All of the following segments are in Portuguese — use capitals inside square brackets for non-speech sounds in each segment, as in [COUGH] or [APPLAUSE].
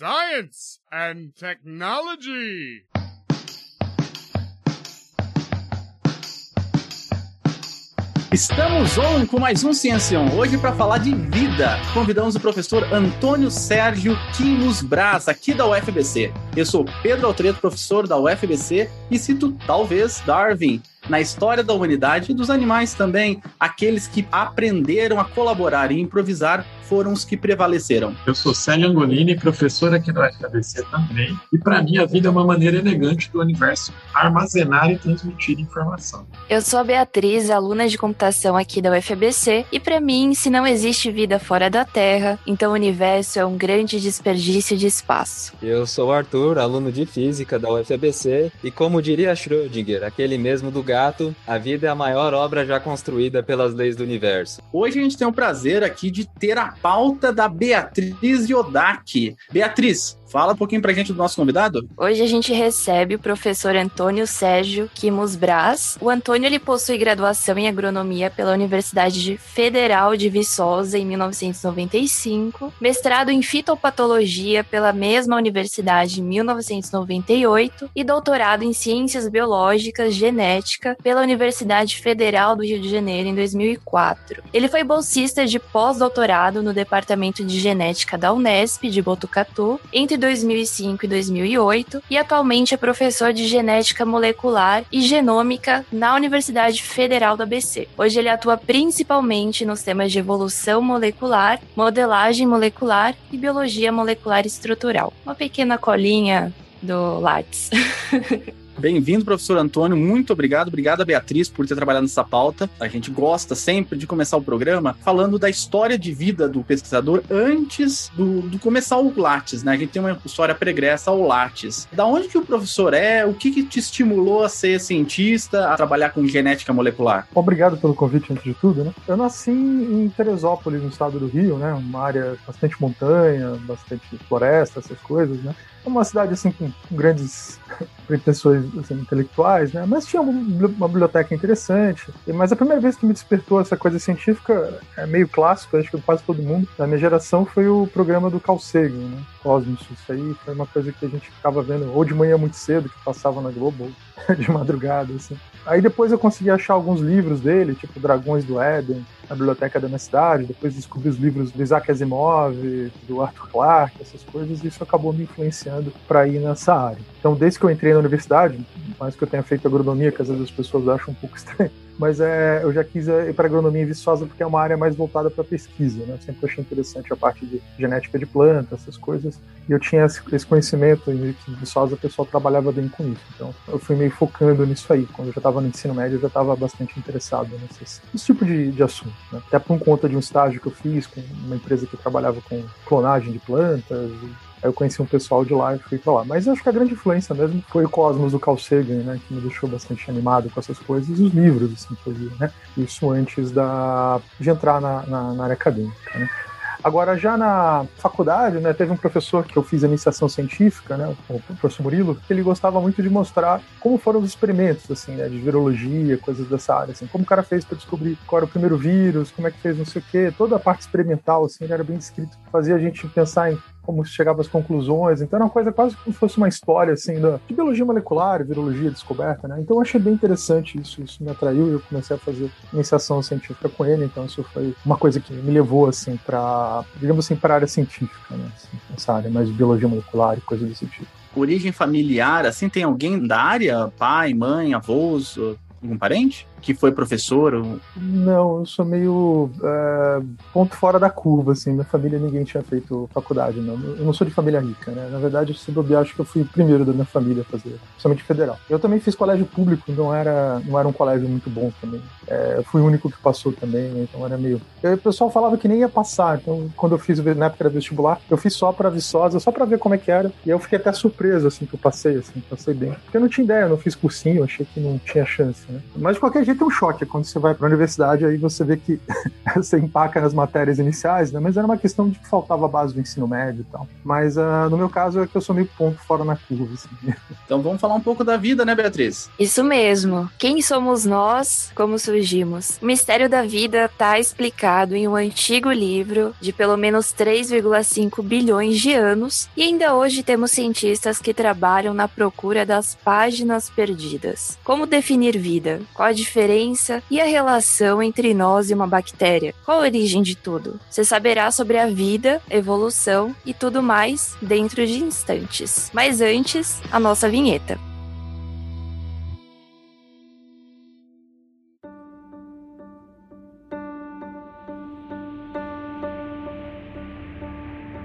science and technology. Estamos on com mais um Ciencião, hoje para falar de vida. Convidamos o professor Antônio Sérgio Quimos Braz, aqui da UFBC. Eu sou Pedro Altreto, professor da UFBC, e cito talvez Darwin, na história da humanidade e dos animais também, aqueles que aprenderam a colaborar e improvisar foram os que prevaleceram. Eu sou Célio Angolini, professor aqui da UFABC também, e para mim a vida é uma maneira elegante do universo armazenar e transmitir informação. Eu sou a Beatriz, aluna de computação aqui da UFABC, e para mim, se não existe vida fora da Terra, então o universo é um grande desperdício de espaço. Eu sou o Arthur, aluno de física da UFABC, e como diria Schrödinger, aquele mesmo do gato, a vida é a maior obra já construída pelas leis do universo. Hoje a gente tem o prazer aqui de ter a pauta da Beatriz Yodak. Beatriz, Fala um pouquinho pra gente do nosso convidado. Hoje a gente recebe o professor Antônio Sérgio Quimos Braz. O Antônio ele possui graduação em agronomia pela Universidade Federal de Viçosa em 1995, mestrado em fitopatologia pela mesma universidade em 1998 e doutorado em ciências biológicas genética pela Universidade Federal do Rio de Janeiro em 2004. Ele foi bolsista de pós-doutorado no Departamento de Genética da Unesp de Botucatu entre 2005 e 2008 e atualmente é professor de genética molecular e genômica na Universidade Federal do ABC. Hoje ele atua principalmente nos temas de evolução molecular, modelagem molecular e biologia molecular estrutural. Uma pequena colinha do Lattes. [LAUGHS] Bem-vindo, professor Antônio. Muito obrigado. Obrigado, Beatriz, por ter trabalhado nessa pauta. A gente gosta sempre de começar o programa falando da história de vida do pesquisador antes do, do começar o Lattes, né? A gente tem uma história pregressa ao Lattes. Da onde que o professor é? O que, que te estimulou a ser cientista, a trabalhar com genética molecular? Obrigado pelo convite, antes de tudo, né? Eu nasci em Teresópolis, no estado do Rio, né? Uma área bastante montanha, bastante floresta, essas coisas, né? É uma cidade assim com grandes pretensões assim, intelectuais, né? Mas tinha uma biblioteca interessante. Mas a primeira vez que me despertou essa coisa científica é meio clássico, acho que quase todo mundo da minha geração foi o programa do Sagan, né? Cosmos. Isso aí foi uma coisa que a gente ficava vendo ou de manhã muito cedo, que passava na Globo, [LAUGHS] de madrugada, assim. Aí depois eu consegui achar alguns livros dele, tipo Dragões do Éden, na biblioteca da minha cidade. Depois descobri os livros do Isaac Asimov, do Arthur Clarke, essas coisas, e isso acabou me influenciando para ir nessa área. Então, desde que eu entrei na universidade, mais que eu tenha feito agronomia, que às vezes as pessoas acham um pouco estranho, mas é, eu já quis ir para agronomia Viçosa porque é uma área mais voltada para pesquisa, né? Eu sempre achei interessante a parte de genética de plantas, essas coisas, e eu tinha esse conhecimento e que Viçosa o pessoal trabalhava bem com isso. Então, eu fui meio focando nisso aí. Quando eu já estava no ensino médio, eu já estava bastante interessado nesse, nesse tipo de, de assunto. Né? Até por conta de um estágio que eu fiz com uma empresa que trabalhava com clonagem de plantas, Aí eu conheci um pessoal de lá e fui pra lá. Mas acho que a grande influência mesmo foi o Cosmos do Carl Sagan, né? Que me deixou bastante animado com essas coisas. E os livros, assim, li, né? Isso antes da, de entrar na, na, na área acadêmica, né? Agora, já na faculdade, né, teve um professor que eu fiz iniciação científica, né, o professor Murilo, que ele gostava muito de mostrar como foram os experimentos, assim, né, de virologia, coisas dessa área, assim, como o cara fez para descobrir qual era o primeiro vírus, como é que fez não sei o quê, toda a parte experimental, assim, era bem descrito, fazia a gente pensar em como chegava às conclusões. Então era uma coisa quase como se fosse uma história assim da, de biologia molecular, virologia descoberta, né? Então eu achei bem interessante isso, isso me atraiu e eu comecei a fazer iniciação científica com ele. Então isso foi uma coisa que me levou assim para, digamos assim, para a área científica, né? Assim, essa área mais de biologia molecular e coisas desse tipo. Origem familiar, assim, tem alguém da área? Pai, mãe, avós, algum parente? que foi professor? Ou... Não, eu sou meio é, ponto fora da curva, assim. Minha família, ninguém tinha feito faculdade, não. Eu não sou de família rica, né? Na verdade, se bobear, acho que eu fui o primeiro da minha família a fazer, principalmente federal. Eu também fiz colégio público, não era, não era um colégio muito bom também. É, eu fui o único que passou também, né? então era meio... o pessoal falava que nem ia passar, então quando eu fiz, na época era vestibular, eu fiz só pra Viçosa, só pra ver como é que era, e eu fiquei até surpreso, assim, que eu passei, assim, passei bem. Porque eu não tinha ideia, eu não fiz cursinho, eu achei que não tinha chance, né? Mas de qualquer jeito, tem um choque quando você vai para a universidade, aí você vê que [LAUGHS] você empaca nas matérias iniciais, né? Mas era uma questão de que faltava a base do ensino médio e tal. Mas uh, no meu caso é que eu sou meio ponto fora na curva. Assim. [LAUGHS] Então vamos falar um pouco da vida, né, Beatriz? Isso mesmo. Quem somos nós? Como surgimos? O mistério da vida está explicado em um antigo livro de pelo menos 3,5 bilhões de anos e ainda hoje temos cientistas que trabalham na procura das páginas perdidas. Como definir vida? Qual a diferença e a relação entre nós e uma bactéria? Qual a origem de tudo? Você saberá sobre a vida, evolução e tudo mais dentro de instantes. Mas antes, a nossa vinheta.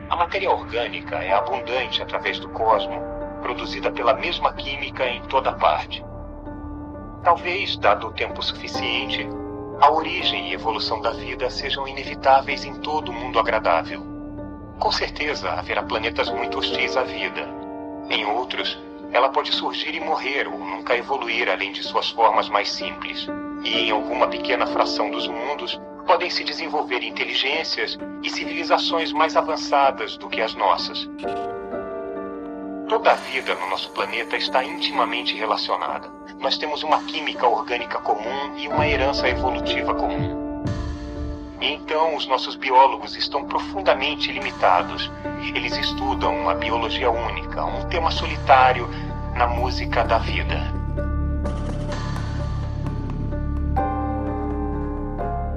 A matéria orgânica é abundante através do cosmo, produzida pela mesma química em toda parte. Talvez, dado o tempo suficiente, a origem e evolução da vida sejam inevitáveis em todo o mundo agradável. Com certeza haverá planetas muito hostis à vida. Em outros, ela pode surgir e morrer ou nunca evoluir além de suas formas mais simples. E em alguma pequena fração dos mundos, podem se desenvolver inteligências e civilizações mais avançadas do que as nossas. Toda a vida no nosso planeta está intimamente relacionada. Nós temos uma química orgânica comum e uma herança evolutiva comum. E então os nossos biólogos estão profundamente limitados. Eles estudam a biologia única, um tema solitário na música da vida.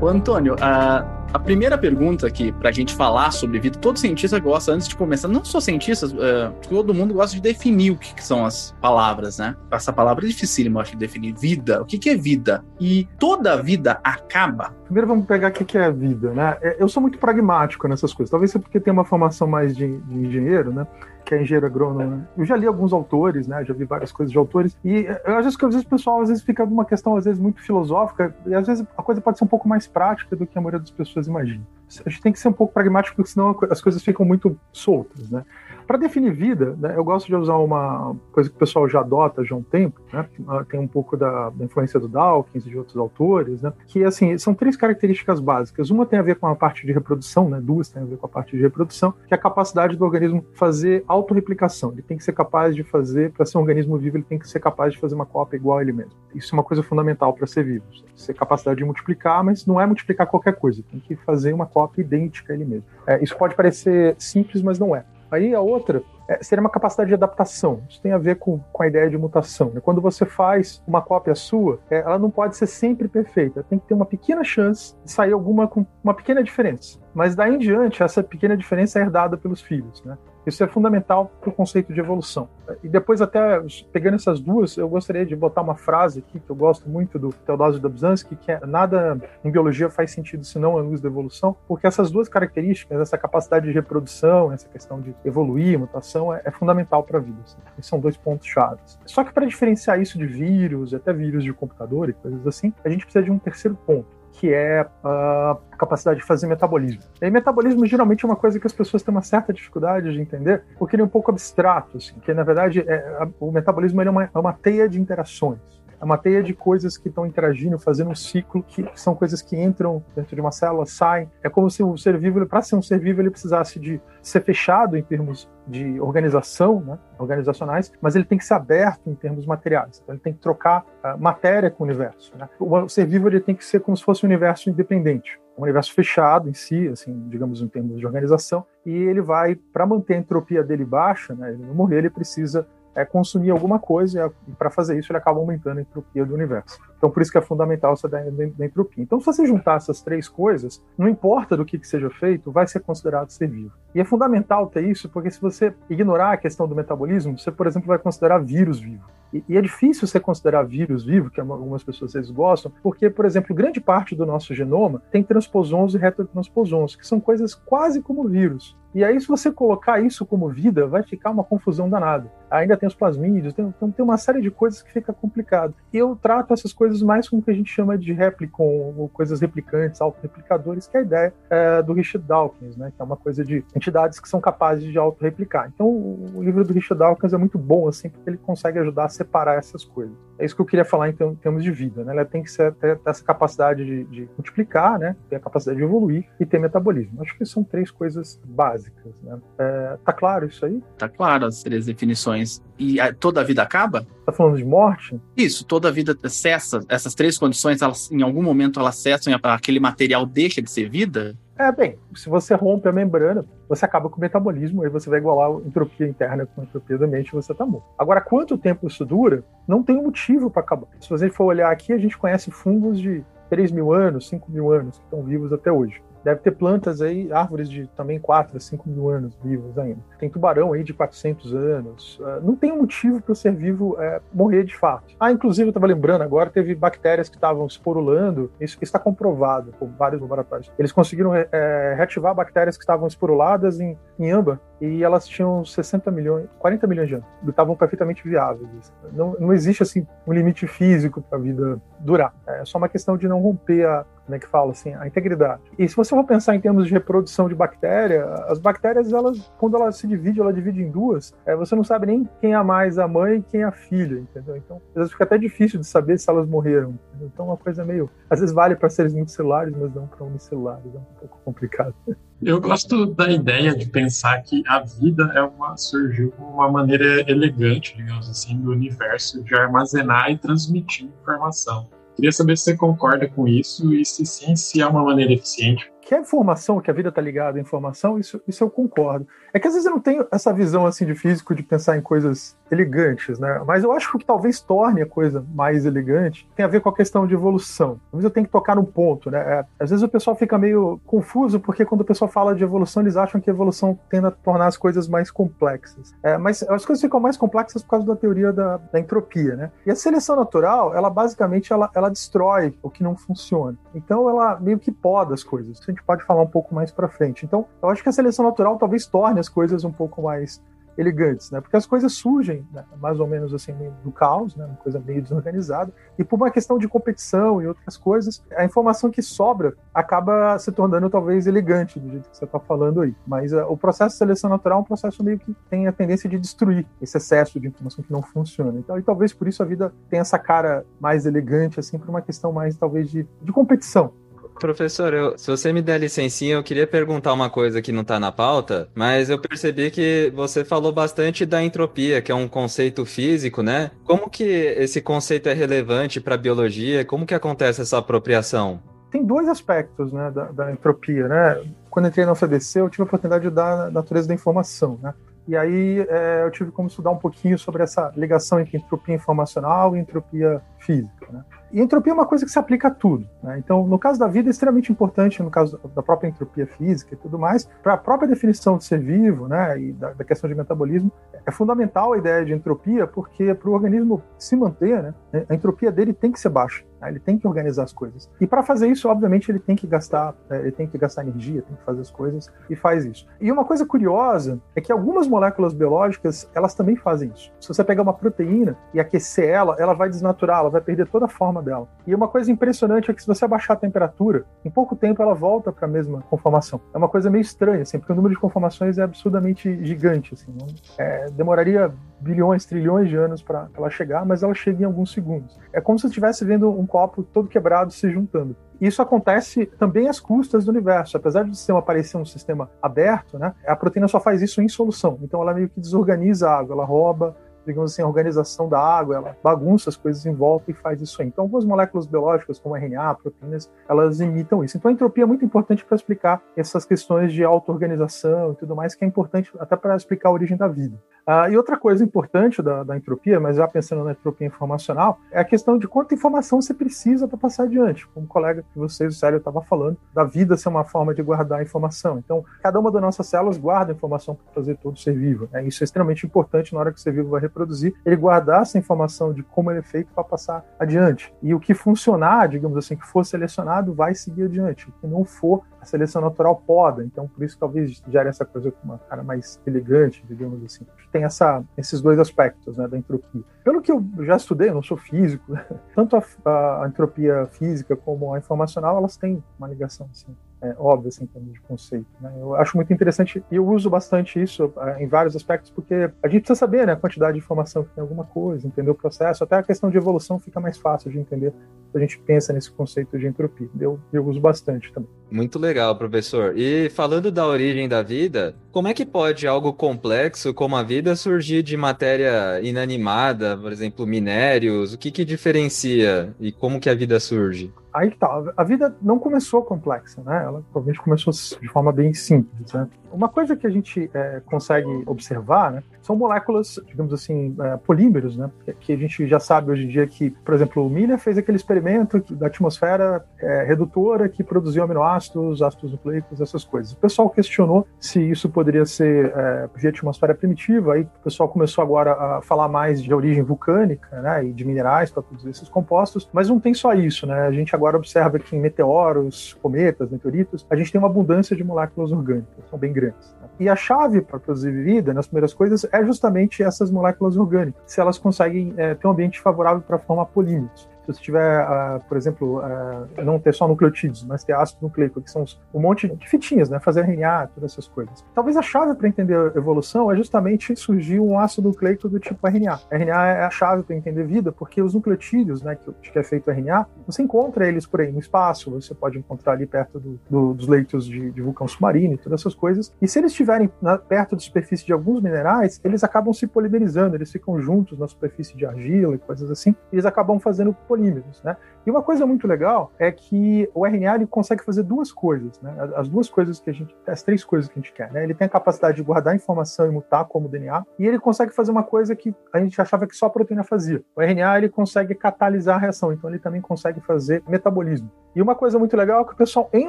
Ô, Antônio, a, a primeira pergunta aqui pra gente falar sobre vida, todo cientista gosta, antes de começar, não só cientistas, uh, todo mundo gosta de definir o que, que, são as palavras, né? Essa palavra é dificílima, eu acho, de definir. Vida, o que, que é vida? E toda vida acaba? Primeiro vamos pegar o que, que é vida, né? Eu sou muito pragmático nessas coisas, talvez seja porque tenho uma formação mais de, de engenheiro, né? que é engenheiro agrônomo. Né? Eu já li alguns autores, né? Já vi várias coisas de autores. E eu às vezes, às vezes o pessoal às vezes fica numa questão às vezes muito filosófica e às vezes a coisa pode ser um pouco mais prática do que a maioria das pessoas imagina. A gente tem que ser um pouco pragmático, porque senão as coisas ficam muito soltas, né? Para definir vida, né, eu gosto de usar uma coisa que o pessoal já adota já há um tempo, né, tem um pouco da, da, influência do Dawkins e de outros autores, né, que assim são três características básicas. Uma tem a ver com a parte de reprodução, né, duas tem a ver com a parte de reprodução, que é a capacidade do organismo fazer autorreplicação. Ele tem que ser capaz de fazer, para ser um organismo vivo, ele tem que ser capaz de fazer uma cópia igual a ele mesmo. Isso é uma coisa fundamental para ser vivo. Ser capacidade de multiplicar, mas não é multiplicar qualquer coisa, tem que fazer uma cópia idêntica a ele mesmo. É, isso pode parecer simples, mas não é. Aí a outra é, seria uma capacidade de adaptação. Isso tem a ver com, com a ideia de mutação. Né? Quando você faz uma cópia sua, é, ela não pode ser sempre perfeita. Tem que ter uma pequena chance de sair alguma com uma pequena diferença. Mas daí em diante, essa pequena diferença é herdada pelos filhos. Né? Isso é fundamental para o conceito de evolução. E depois, até pegando essas duas, eu gostaria de botar uma frase aqui que eu gosto muito do Teodosio Dobzhansky, que é nada em biologia faz sentido senão a luz da evolução, porque essas duas características, essa capacidade de reprodução, essa questão de evoluir, mutação, é, é fundamental para a vida. Assim. São dois pontos chaves. Só que para diferenciar isso de vírus, até vírus de computador e coisas assim, a gente precisa de um terceiro ponto que é a capacidade de fazer metabolismo. E metabolismo geralmente é uma coisa que as pessoas têm uma certa dificuldade de entender, porque ele é um pouco abstrato, assim, que na verdade é, o metabolismo é uma, é uma teia de interações é uma teia de coisas que estão interagindo, fazendo um ciclo, que são coisas que entram dentro de uma célula, saem. É como se o ser vivo, para ser um ser vivo, ele precisasse de ser fechado em termos de organização, né, organizacionais, mas ele tem que ser aberto em termos materiais. Então ele tem que trocar uh, matéria com o universo. Né? O ser vivo ele tem que ser como se fosse um universo independente um universo fechado em si, assim, digamos em termos de organização, e ele vai para manter a entropia dele baixa, né, ele não morrer, ele precisa é consumir alguma coisa e para fazer isso ele acaba aumentando a entropia do universo. Então por isso que é fundamental essa da, entropia. Então se você juntar essas três coisas, não importa do que, que seja feito, vai ser considerado ser vivo. E é fundamental ter isso porque se você ignorar a questão do metabolismo, você por exemplo vai considerar vírus vivo. E, e é difícil você considerar vírus vivo, que algumas pessoas gostam, porque por exemplo grande parte do nosso genoma tem transposons e retrotransposons, que são coisas quase como vírus. E aí, se você colocar isso como vida, vai ficar uma confusão danada. Ainda tem os plasmídeos, tem, então tem uma série de coisas que fica complicado. E eu trato essas coisas mais com o que a gente chama de replicon, ou coisas replicantes, autorreplicadores, que é a ideia é, do Richard Dawkins, né? Que é uma coisa de entidades que são capazes de autorreplicar. Então, o livro do Richard Dawkins é muito bom, assim, porque ele consegue ajudar a separar essas coisas. É isso que eu queria falar em termos de vida, né? Ela tem que ser, ter essa capacidade de, de, multiplicar, né? Ter a capacidade de evoluir e ter metabolismo. Acho que são três coisas básicas, né? É, tá claro isso aí? Tá claro as três definições. E a, toda a vida acaba? Tá falando de morte? Isso, toda a vida cessa. Essas três condições, elas, em algum momento elas cessam e aquele material deixa de ser vida? É, bem, se você rompe a membrana, você acaba com o metabolismo, aí você vai igualar a entropia interna com a entropia do ambiente e você tá morto. Agora, quanto tempo isso dura, não tem motivo para acabar. Se você for olhar aqui, a gente conhece fungos de 3 mil anos, 5 mil anos, que estão vivos até hoje. Deve ter plantas aí, árvores de também 4 a 5 mil anos vivos ainda. Tem tubarão aí de 400 anos. Uh, não tem um motivo para o ser vivo é, morrer de fato. Ah, inclusive, eu estava lembrando agora, teve bactérias que estavam esporulando. Isso está comprovado por vários laboratórios. Eles conseguiram é, reativar bactérias que estavam esporuladas em, em âmbar e elas tinham 60 milhões, 40 milhões de anos. Estavam perfeitamente viáveis. Não, não existe assim um limite físico para a vida durar. É só uma questão de não romper a, como é que fala assim, a integridade. E se você for pensar em termos de reprodução de bactéria, as bactérias, elas, quando ela se divide, ela divide em duas, é, você não sabe nem quem é mais a mãe e quem é a filha, entendeu? Então, às vezes fica até difícil de saber se elas morreram. Entendeu? Então, é uma coisa meio. Às vezes vale para seres multicelulares, mas não para unicelulares. É um pouco complicado. Eu gosto da ideia de pensar que a vida é uma surgiu como uma maneira elegante, digamos assim, do universo de armazenar e transmitir informação. Queria saber se você concorda com isso e se sim, se é uma maneira eficiente que a informação, que a vida está ligada à informação, isso, isso eu concordo. É que às vezes eu não tenho essa visão assim de físico de pensar em coisas elegantes, né? Mas eu acho que o que talvez torne a coisa mais elegante tem a ver com a questão de evolução. Vezes eu tenho que tocar num ponto, né? É, às vezes o pessoal fica meio confuso porque quando o pessoal fala de evolução, eles acham que a evolução tende a tornar as coisas mais complexas. É, mas as coisas ficam mais complexas por causa da teoria da, da entropia, né? E a seleção natural, ela basicamente ela, ela destrói o que não funciona. Então ela meio que poda as coisas. A gente pode falar um pouco mais para frente. Então, eu acho que a seleção natural talvez torne as coisas um pouco mais elegantes, né? Porque as coisas surgem né? mais ou menos assim do caos, né? Uma coisa meio desorganizada e por uma questão de competição e outras coisas, a informação que sobra acaba se tornando talvez elegante do jeito que você está falando aí. Mas uh, o processo de seleção natural é um processo meio que tem a tendência de destruir esse excesso de informação que não funciona. Então, e talvez por isso a vida tenha essa cara mais elegante, assim, por uma questão mais talvez de, de competição. Professor, eu, se você me der licencinha, eu queria perguntar uma coisa que não está na pauta, mas eu percebi que você falou bastante da entropia, que é um conceito físico, né? Como que esse conceito é relevante para a biologia? Como que acontece essa apropriação? Tem dois aspectos né, da, da entropia, né? Quando entrei na UFABC, eu tive a oportunidade de dar a natureza da informação, né? E aí é, eu tive como estudar um pouquinho sobre essa ligação entre entropia informacional e entropia física, né? E entropia é uma coisa que se aplica a tudo. Né? Então, no caso da vida, é extremamente importante, no caso da própria entropia física e tudo mais, para a própria definição do ser vivo né, e da, da, questão de metabolismo, é fundamental a ideia de entropia, porque para o organismo se manter, né, a entropia dele tem que ser baixa. Né? Ele tem que organizar as coisas. E para fazer isso, obviamente, ele tem que gastar, é, ele tem que gastar energia, tem que fazer as coisas e faz isso. E uma coisa curiosa é que algumas moléculas biológicas, elas também fazem isso. Se você pegar uma proteína e aquecer ela, ela vai desnaturar, ela vai perder toda a forma dela. E uma coisa impressionante é que se você abaixar a temperatura, em pouco tempo ela volta para a mesma conformação. É uma coisa meio estranha, assim, porque o número de conformações é absurdamente gigante. Assim, não, é, demoraria bilhões, trilhões de anos para ela chegar, mas ela chega em alguns segundos. É como se você estivesse vendo um copo todo quebrado se juntando. Isso acontece também às custas do universo. Apesar do sistema parecer um sistema aberto, né, a proteína só faz isso em solução. Então ela meio que desorganiza a água, ela rouba digamos assim, a organização da água, ela bagunça as coisas em volta e faz isso aí. Então, algumas moléculas biológicas, como RNA, proteínas, elas imitam isso. Então, a entropia é muito importante para explicar essas questões de auto-organização e tudo mais, que é importante até para explicar a origem da vida. Uh, e outra coisa importante da, da, entropia, mas já pensando na entropia informacional, é a questão de quanta informação você precisa para passar adiante. Como o colega que vocês, o Célio, estava falando, da vida ser uma forma de guardar informação. Então, cada uma das nossas células guarda informação para fazer todo ser vivo. Né? Isso é extremamente importante na hora que o ser vivo vai reproduzir, ele guardar essa informação de como ele é feito para passar adiante. E o que funcionar, digamos assim, que for selecionado, vai seguir adiante. O que não for, a seleção natural poda. Então, por isso, talvez gere essa coisa com uma cara mais elegante, digamos assim tem essa, esses dois aspectos né, da entropia. Pelo que eu já estudei, eu não sou físico, [LAUGHS] tanto a, a, entropia física como a informacional, elas têm uma ligação assim, é, óbvias assim, de conceito. Né? Eu acho muito interessante e eu uso bastante isso é, em vários aspectos, porque a gente precisa saber né, a quantidade de informação que tem alguma coisa, entender o processo, até a questão de evolução fica mais fácil de entender a gente pensa nesse conceito de entropia. Eu, eu uso bastante também. Muito legal, professor. E falando da origem da vida, como é que pode algo complexo como a vida surgir de matéria inanimada, por exemplo, minérios? O que, que diferencia e como que a vida surge? Aí que tá, a vida não começou complexa, né? Ela provavelmente começou de forma bem simples, né? Uma coisa que a gente é, consegue observar, né, são moléculas, digamos assim, é, polímeros, né, que a gente já sabe hoje em dia que, por exemplo, o Miller fez aquele experimento da atmosfera é, redutora que produziu aminoácidos, ácidos nucleicos, essas coisas. O pessoal questionou se isso poderia ser é, via atmosfera primitiva, aí o pessoal começou agora a falar mais de origem vulcânica, né, e de minerais para produzir esses compostos, mas não tem só isso, né, a gente agora observa que em meteoros, cometas, meteoritos, a gente tem uma abundância de moléculas orgânicas, são bem grandes. Né? E a chave para produzir vida, nas primeiras coisas, é justamente essas moléculas orgânicas, se elas conseguem é, ter um ambiente favorável para formar polímeros se você tiver, uh, por exemplo, uh, não ter só nucleotídeos, mas ter ácido nucleico, que são um monte de fitinhas, né? Fazer RNA, todas essas coisas. Talvez a chave para entender a evolução é justamente surgir um ácido nucleico do tipo RNA. RNA é a chave para entender vida, porque os nucleotídeos, né, que, que é feito RNA, você encontra eles por aí no espaço, você pode encontrar ali perto do, do, dos leitos de, de, vulcão submarino e todas essas coisas. E se eles estiverem perto da superfície de alguns minerais, eles acabam se polimerizando, eles ficam juntos na superfície de argila e coisas assim, e eles acabam fazendo polímeros, né? E uma coisa muito legal é que o RNA consegue fazer duas coisas, né? As duas coisas que a gente, as três coisas que a gente quer, né? Ele tem a capacidade de guardar informação e mutar como DNA, e ele consegue fazer uma coisa que a gente achava que só a proteína fazia. O RNA ele consegue catalisar a reação, então ele também consegue fazer metabolismo. E uma coisa muito legal é que o pessoal em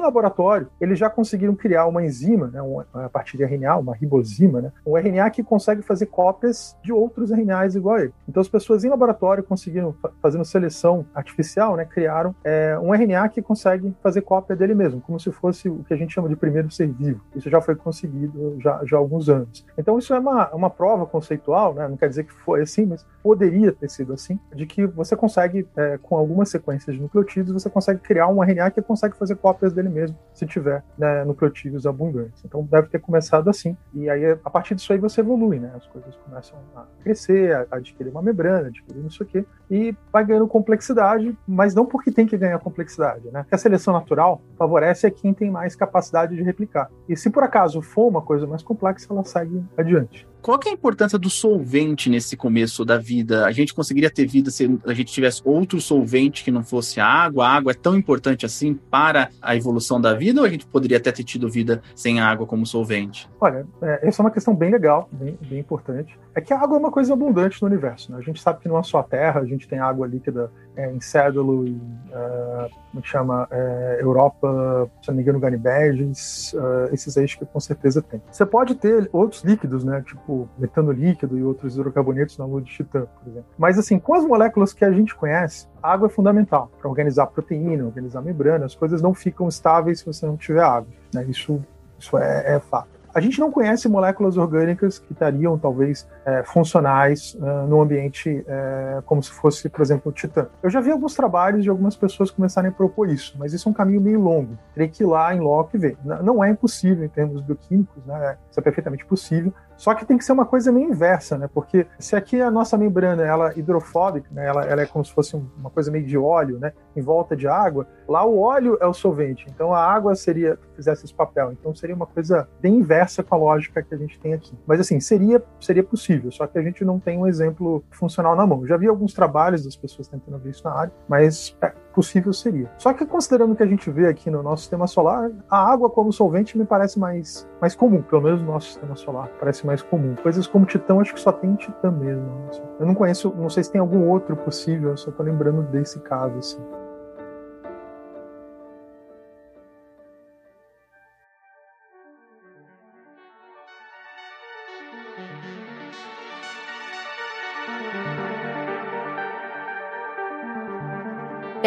laboratório, eles já conseguiram criar uma enzima, né, a partir de RNA, uma ribosima, né, um RNA que consegue fazer cópias de outros RNAs igual a ele. Então as pessoas em laboratório conseguiram, fazendo seleção artificial, né, criaram é, um RNA que consegue fazer cópia dele mesmo, como se fosse o que a gente chama de primeiro ser vivo. Isso já foi conseguido já, já há alguns anos. Então isso é uma, uma prova conceitual, né, não quer dizer que foi assim, mas poderia ter sido assim, de que você consegue, é, com algumas sequências de nucleotídeos, você consegue criar um RNA que consegue fazer cópias dele mesmo, se tiver né, nucleotídeos abundantes. Então deve ter começado assim. E aí, a partir disso aí, você evolui, né? As coisas começam a crescer, a adquirir uma membrana, adquirir não sei o quê, e vai ganhando complexidade, mas não porque tem que ganhar complexidade, né? Porque a seleção natural favorece a quem tem mais capacidade de replicar. E se por acaso for uma coisa mais complexa, ela segue adiante. Qual é a importância do solvente nesse começo da vida? A gente conseguiria ter vida se a gente tivesse outro solvente que não fosse a água? A água é tão importante assim para a evolução da vida ou a gente poderia até ter tido vida sem a água como solvente? Olha, é, essa é uma questão bem legal, bem, bem importante. É que a água é uma coisa abundante no universo. Né? A gente sabe que não é só a Terra, a gente tem água líquida é, em Cédulo, em, como chama, é, Europa, se não me engano, Ganibedes, uh, esses aí que com certeza tem. Você pode ter outros líquidos, né? Tipo metano líquido e outros hidrocarbonetos na lua de Titã, por exemplo. Mas assim, com as moléculas que a gente conhece, a água é fundamental para organizar proteína, organizar membrana, as coisas não ficam estáveis se você não tiver água. Né? Isso, isso é, é fato. A gente não conhece moléculas orgânicas que estariam, talvez, é, funcionais uh, no ambiente é, como se fosse, por exemplo, o Titã. Eu já vi alguns trabalhos de algumas pessoas começarem a propor isso, mas isso é um caminho meio longo. Teria que ir lá em loco e ver. Não é impossível em termos bioquímicos, né? isso é perfeitamente possível, só que tem que ser uma coisa meio inversa, né? Porque se aqui a nossa membrana ela é hidrofóbica, né? ela, ela é como se fosse uma coisa meio de óleo, né? Em volta de água, lá o óleo é o solvente. Então a água seria fizesse esse papel. Então seria uma coisa bem inversa com a lógica que a gente tem aqui. Mas assim seria seria possível. Só que a gente não tem um exemplo funcional na mão. Já vi alguns trabalhos das pessoas tentando ver isso na área, mas é, possível seria. Só que considerando o que a gente vê aqui no nosso sistema solar, a água como solvente me parece mais, mais comum, pelo menos no nosso sistema solar, parece mais comum. Coisas como Titã, acho que só tem Titã mesmo. Assim. Eu não conheço, não sei se tem algum outro possível, eu só tô lembrando desse caso, assim.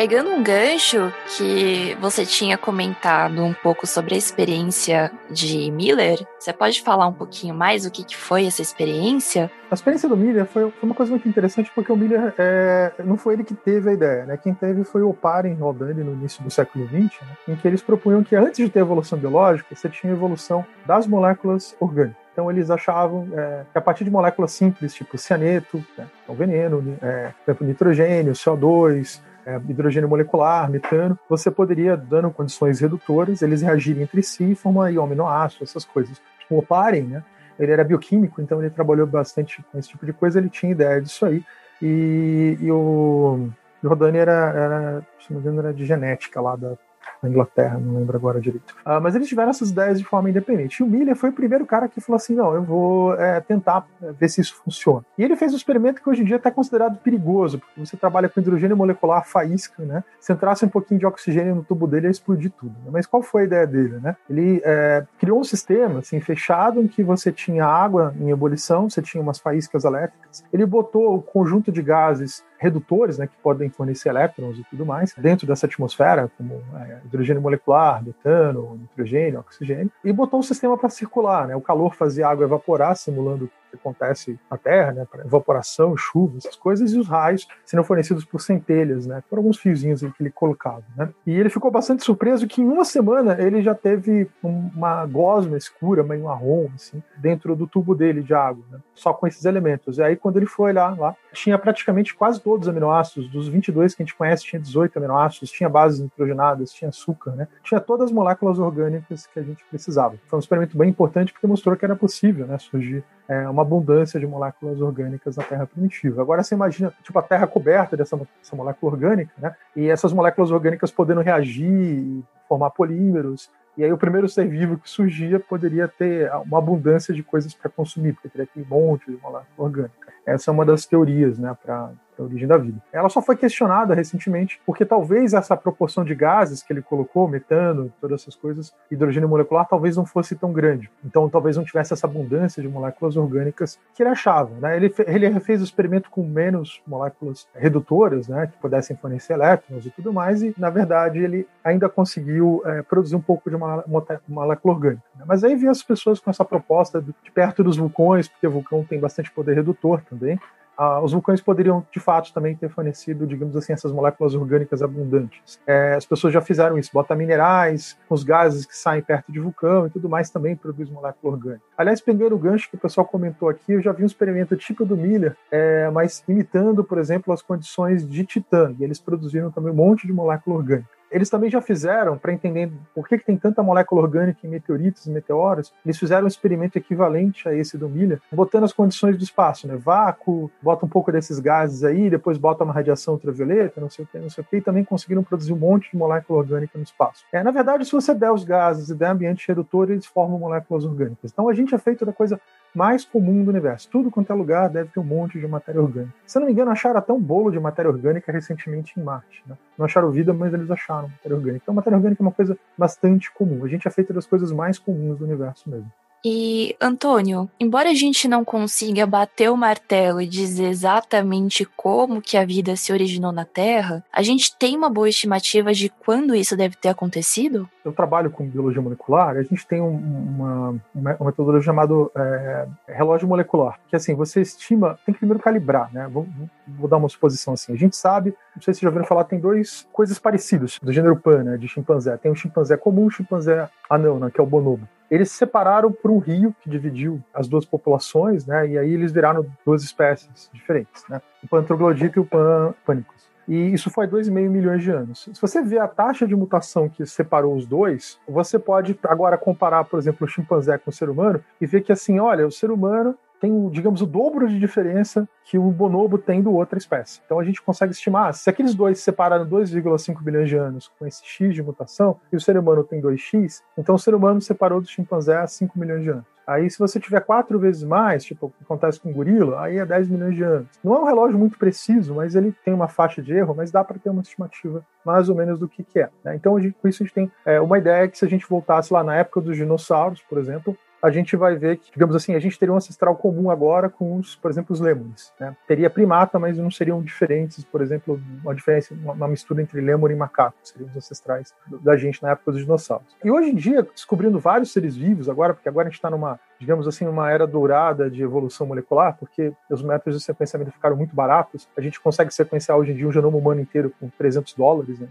Pegando um gancho que você tinha comentado um pouco sobre a experiência de Miller, você pode falar um pouquinho mais o que, que foi essa experiência? A experiência do Miller foi, foi uma coisa muito interessante porque o Miller é, não foi ele que teve a ideia, né? Quem teve foi o Paren Rodani no início do século XX, né? em que eles propunham que antes de ter evolução biológica, você tinha evolução das moléculas orgânicas. Então eles achavam é, que a partir de moléculas simples, tipo cianeto, né, então veneno, é, nitrogênio, CO2, é, hidrogênio molecular, metano, você poderia, dando condições redutoras, eles reagirem entre si e formar aminoácidos, essas coisas. Tipo, o Paren, né? Ele era bioquímico, então ele trabalhou bastante com esse tipo de coisa, ele tinha ideia disso aí. E, e o, o Rodani era, era, se não me engano, era de genética lá da, na Inglaterra, não lembro agora direito. Uh, mas eles tiveram essas ideias de forma independente. E o Miller foi o primeiro cara que falou assim: não, eu vou é, tentar é, ver se isso funciona. E ele fez um experimento que hoje em dia está considerado perigoso, porque você trabalha com hidrogênio molecular faísca, né? Se entrasse um pouquinho de oxigênio no tubo dele, ia explodir tudo. Né? Mas qual foi a ideia dele, né? Ele é, criou um sistema assim, fechado em que você tinha água em ebulição, você tinha umas faíscas elétricas. Ele botou o conjunto de gases redutores, né, que podem fornecer elétrons e tudo mais, dentro dessa atmosfera, como é, hidrogênio molecular, metano, nitrogênio, oxigênio, e botou um sistema para circular. Né? O calor fazia a água evaporar, simulando que acontece na Terra, né, evaporação, chuva, essas coisas, e os raios sendo fornecidos por centelhas, né, por alguns fiozinhos que ele colocava. Né. E ele ficou bastante surpreso que em uma semana ele já teve uma gosma escura, meio marrom, assim, dentro do tubo dele de água, né, só com esses elementos. E aí, quando ele foi olhar lá, tinha praticamente quase todos os aminoácidos, dos 22 que a gente conhece, tinha 18 aminoácidos, tinha bases nitrogenadas, tinha açúcar, né, tinha todas as moléculas orgânicas que a gente precisava. Foi um experimento bem importante porque mostrou que era possível né, surgir é, uma abundância de moléculas orgânicas na Terra primitiva. Agora você imagina, tipo, a Terra coberta dessa, dessa molécula orgânica, né? E essas moléculas orgânicas podendo reagir, formar polímeros, e aí o primeiro ser vivo que surgia poderia ter uma abundância de coisas para consumir, porque teria aquele monte de molécula orgânica. Essa é uma das teorias, né, para a origem da vida. Ela só foi questionada recentemente porque talvez essa proporção de gases que ele colocou, metano, todas essas coisas, hidrogênio molecular, talvez não fosse tão grande. Então, talvez não tivesse essa abundância de moléculas orgânicas que ele achava. Né? Ele, ele fez o experimento com menos moléculas redutoras, né, que pudessem fornecer elétrons e tudo mais, e na verdade ele ainda conseguiu é, produzir um pouco de uma, uma molécula orgânica. Né? Mas aí vinha as pessoas com essa proposta de perto dos vulcões, porque vulcão tem bastante poder redutor também ah, os vulcões poderiam, de fato, também ter fornecido, digamos assim, essas moléculas orgânicas abundantes. É, as pessoas já fizeram isso, botam minerais, os gases que saem perto de vulcão e tudo mais também produz molécula orgânica. Aliás, pegando o gancho que o pessoal comentou aqui, eu já vi um experimento tipo do Miller, é, mas imitando, por exemplo, as condições de Titã, e eles produziram também um monte de molécula orgânica. Eles também já fizeram, para entender por que, que, tem tanta molécula orgânica em meteoritos e meteoros, eles fizeram um experimento equivalente a esse do Miller, botando as condições do espaço, né? Vácuo, bota um pouco desses gases aí, depois bota uma radiação ultravioleta, não sei o que, não sei o que, e também conseguiram produzir um monte de molécula orgânica no espaço. É, na verdade, se você der os gases e der ambiente redutor, eles formam moléculas orgânicas. Então a gente é feito da coisa mais comum do universo. Tudo quanto é lugar deve ter um monte de matéria orgânica. Se eu não me engano, acharam até um bolo de matéria orgânica recentemente em Marte. Né? Não acharam vida, mas eles acharam matéria orgânica. Então, matéria orgânica é uma coisa bastante comum. A gente é feito das coisas mais comuns do universo mesmo. E, Antônio, embora a gente não consiga bater o martelo e dizer exatamente como que a vida se originou na Terra, a gente tem uma boa estimativa de quando isso deve ter acontecido? Eu trabalho com biologia molecular, a gente tem um, uma, uma, metodologia chamada é, relógio molecular, que assim, você estima, tem que primeiro calibrar, né? Vou, vou dar uma suposição assim. A gente sabe, não sei se já ouviram falar, tem duas coisas parecidas do gênero Pan, né, de chimpanzé. Tem o chimpanzé comum e o chimpanzé anão, né, que é o bonobo eles se separaram por um rio que dividiu as duas populações, né? E aí eles viraram duas espécies diferentes, né? O pan troglodita e o pan pânicos. E isso foi 2,5 milhões de anos. Se você vê a taxa de mutação que separou os dois, você pode agora comparar, por exemplo, o chimpanzé com o ser humano e ver que assim, olha, o ser humano tem, digamos, o dobro de diferença que o bonobo tem do outra espécie. Então a gente consegue estimar, se aqueles dois se separaram 2,5 bilhões de anos com esse X de mutação, e o ser humano tem 2X, então o ser humano separou do chimpanzé há 5 milhões de anos. Aí, se você tiver quatro vezes mais, tipo o que acontece com o gorila, aí é 10 milhões de anos. Não é um relógio muito preciso, mas ele tem uma faixa de erro, mas dá para ter uma estimativa mais ou menos do que, que é. Né? Então, com isso, a gente tem é, uma ideia que se a gente voltasse lá na época dos dinossauros, por exemplo, a gente vai ver que, digamos assim, a gente teria um ancestral comum agora com os, por exemplo, os lêmures. Né? Teria primata, mas não seriam diferentes, por exemplo, uma diferença, uma mistura entre lêmur e macaco, seriam os ancestrais da gente na época dos dinossauros. E hoje em dia, descobrindo vários seres vivos agora, porque agora a gente está numa, digamos assim, uma era dourada de evolução molecular, porque os métodos de sequenciamento ficaram muito baratos, a gente consegue sequenciar hoje em dia um genoma humano inteiro com 300 dólares, né?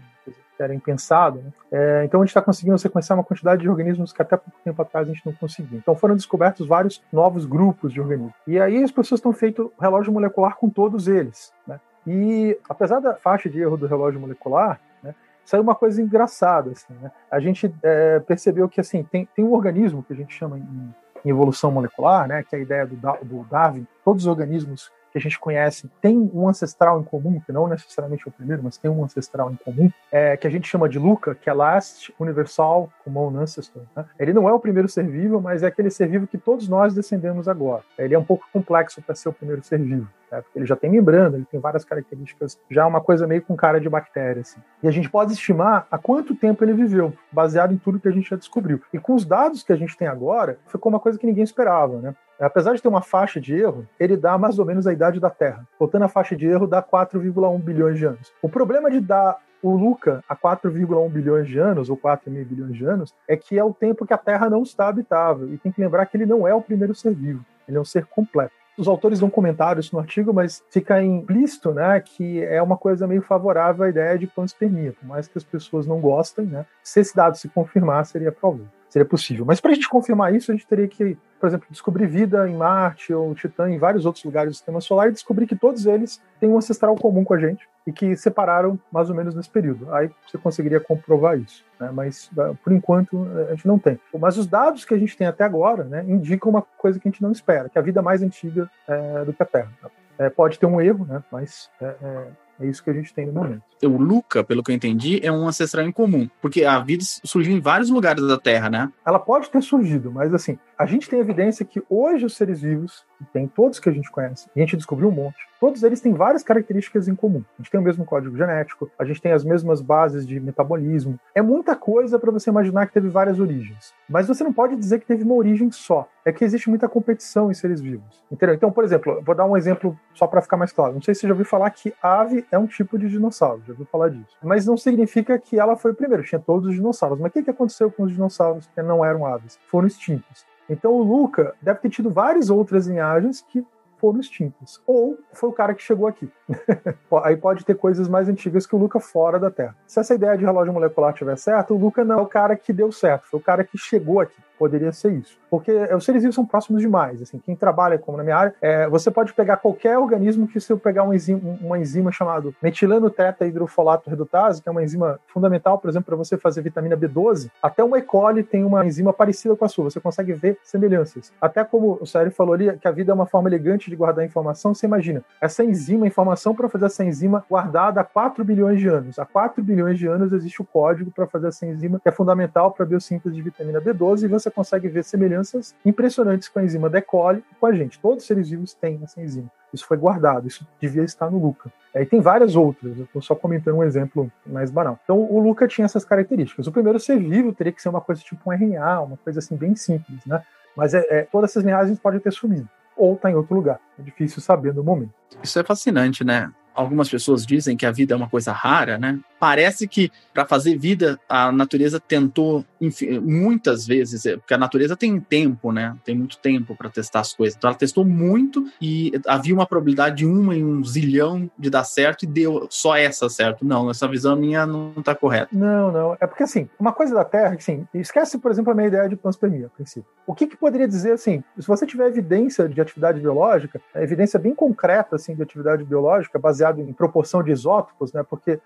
Que era impensado. Né? É, então a gente está conseguindo sequenciar uma quantidade de organismos que até pouco tempo atrás a gente não conseguia. Então foram descobertos vários novos grupos de organismos. E aí as pessoas estão feito relógio molecular com todos eles. Né? E apesar da faixa de erro do relógio molecular, né, saiu uma coisa engraçada. Assim, né? A gente é, percebeu que assim tem, tem um organismo que a gente chama em, em evolução molecular, né, que é a ideia do, do Darwin. Todos os organismos que a gente conhece tem um ancestral em comum, que não necessariamente é o primeiro, mas tem um ancestral em comum, é, que a gente chama de Luca, que é Last Universal Common Ancestor. Né? Ele não é o primeiro ser vivo, mas é aquele ser vivo que todos nós descendemos agora. Ele é um pouco complexo para ser o primeiro ser vivo. Né? Porque ele já tem membrana, ele tem várias características, já é uma coisa meio com cara de bactéria. Assim. E a gente pode estimar há quanto tempo ele viveu, baseado em tudo que a gente já descobriu. E com os dados que a gente tem agora, ficou uma coisa que ninguém esperava. Né? Apesar de ter uma faixa de erro, ele dá mais ou menos a idade da Terra. Botando a faixa de erro, dá 4,1 bilhões de anos. O problema de dar o Luca a 4,1 bilhões de anos, ou 4,5 bilhões de anos, é que é o tempo que a Terra não está habitável. E tem que lembrar que ele não é o primeiro ser vivo, ele é um ser completo. Os autores dão comentários no artigo, mas fica implícito né, que é uma coisa meio favorável à ideia de panspermia, por mais que as pessoas não gostem, né, se esse dado se confirmar, seria provável seria possível. Mas para a gente confirmar isso, a gente teria que, por exemplo, descobrir vida em Marte ou Titã, em vários outros lugares do sistema solar, e descobrir que todos eles têm um ancestral comum com a gente e que separaram mais ou menos nesse período. Aí você conseguiria comprovar isso. Né? Mas, ah, por enquanto, a gente não tem. Mas os dados que a gente tem até agora né, indicam uma coisa que a gente não espera, que a vida é mais antiga é, do que a Terra. É, pode ter um erro, né, mas é, é isso que a gente tem no momento. O Luca, pelo que eu entendi, é um ancestral incomum, porque a vida surgiu em vários lugares da Terra, né? Ela pode ter surgido, mas assim, a gente tem evidência que hoje os seres vivos, que tem todos que a gente conhece, e a gente descobriu um monte, todos eles têm várias características em comum. A gente tem o mesmo código genético, a gente tem as mesmas bases de metabolismo. É muita coisa para você imaginar que teve várias origens. Mas você não pode dizer que teve uma origem só. É que existe muita competição em seres vivos. Entendeu? Então, por exemplo, vou dar um exemplo só para ficar mais claro. Não sei se você já ouviu falar que ave é um tipo de dinossauro, já ouviu falar disso. Mas não significa que ela foi o primeiro, tinha todos os dinossauros. Mas o que aconteceu com os dinossauros que não eram aves? Foram extintos. Então o Luca deve ter tido várias outras linhagens que foram extintas. Ou foi o cara que chegou aqui. [LAUGHS] Aí pode ter coisas mais antigas que o Luca fora da Terra. Se essa ideia de relógio molecular tiver certo, o Luca não é o cara que deu certo, foi o cara que chegou aqui. Poderia ser isso. Porque os seres vivos são próximos demais. Assim, quem trabalha, como na minha área, é, você pode pegar qualquer organismo que, se eu pegar uma enzima, uma enzima chamada metilano teta hidrofolato redutase, que é uma enzima fundamental, por exemplo, para você fazer vitamina B12, até uma E. coli tem uma enzima parecida com a sua. Você consegue ver semelhanças. Até como o Sérgio falou ali, que a vida é uma forma elegante de guardar informação, você imagina, essa enzima, informação para fazer essa enzima guardada há 4 bilhões de anos. Há 4 bilhões de anos existe o código para fazer essa enzima, que é fundamental para a biossíntese de vitamina B12, e você consegue ver semelhanças impressionantes com a enzima D. coli e com a gente. Todos os seres vivos têm essa enzima. Isso foi guardado, isso devia estar no Luca. E tem várias outras, eu estou só comentando um exemplo mais banal. Então, o Luca tinha essas características. O primeiro ser vivo teria que ser uma coisa tipo um RNA, uma coisa assim bem simples, né? Mas é, é, todas essas linhagens podem ter sumido ou está em outro lugar. É difícil saber no momento. Isso é fascinante, né? Algumas pessoas dizem que a vida é uma coisa rara, né? Parece que para fazer vida a natureza tentou enfim, muitas vezes, é, porque a natureza tem tempo, né? Tem muito tempo para testar as coisas. Então ela testou muito e havia uma probabilidade de uma em um zilhão de dar certo e deu só essa certo. Não, essa visão minha não está correta. Não, não. É porque assim, uma coisa da Terra, assim, esquece, por exemplo, a minha ideia de panspermia, a princípio. O que, que poderia dizer assim, se você tiver evidência de atividade biológica, evidência bem concreta assim de atividade biológica, baseado em proporção de isótopos, né? Porque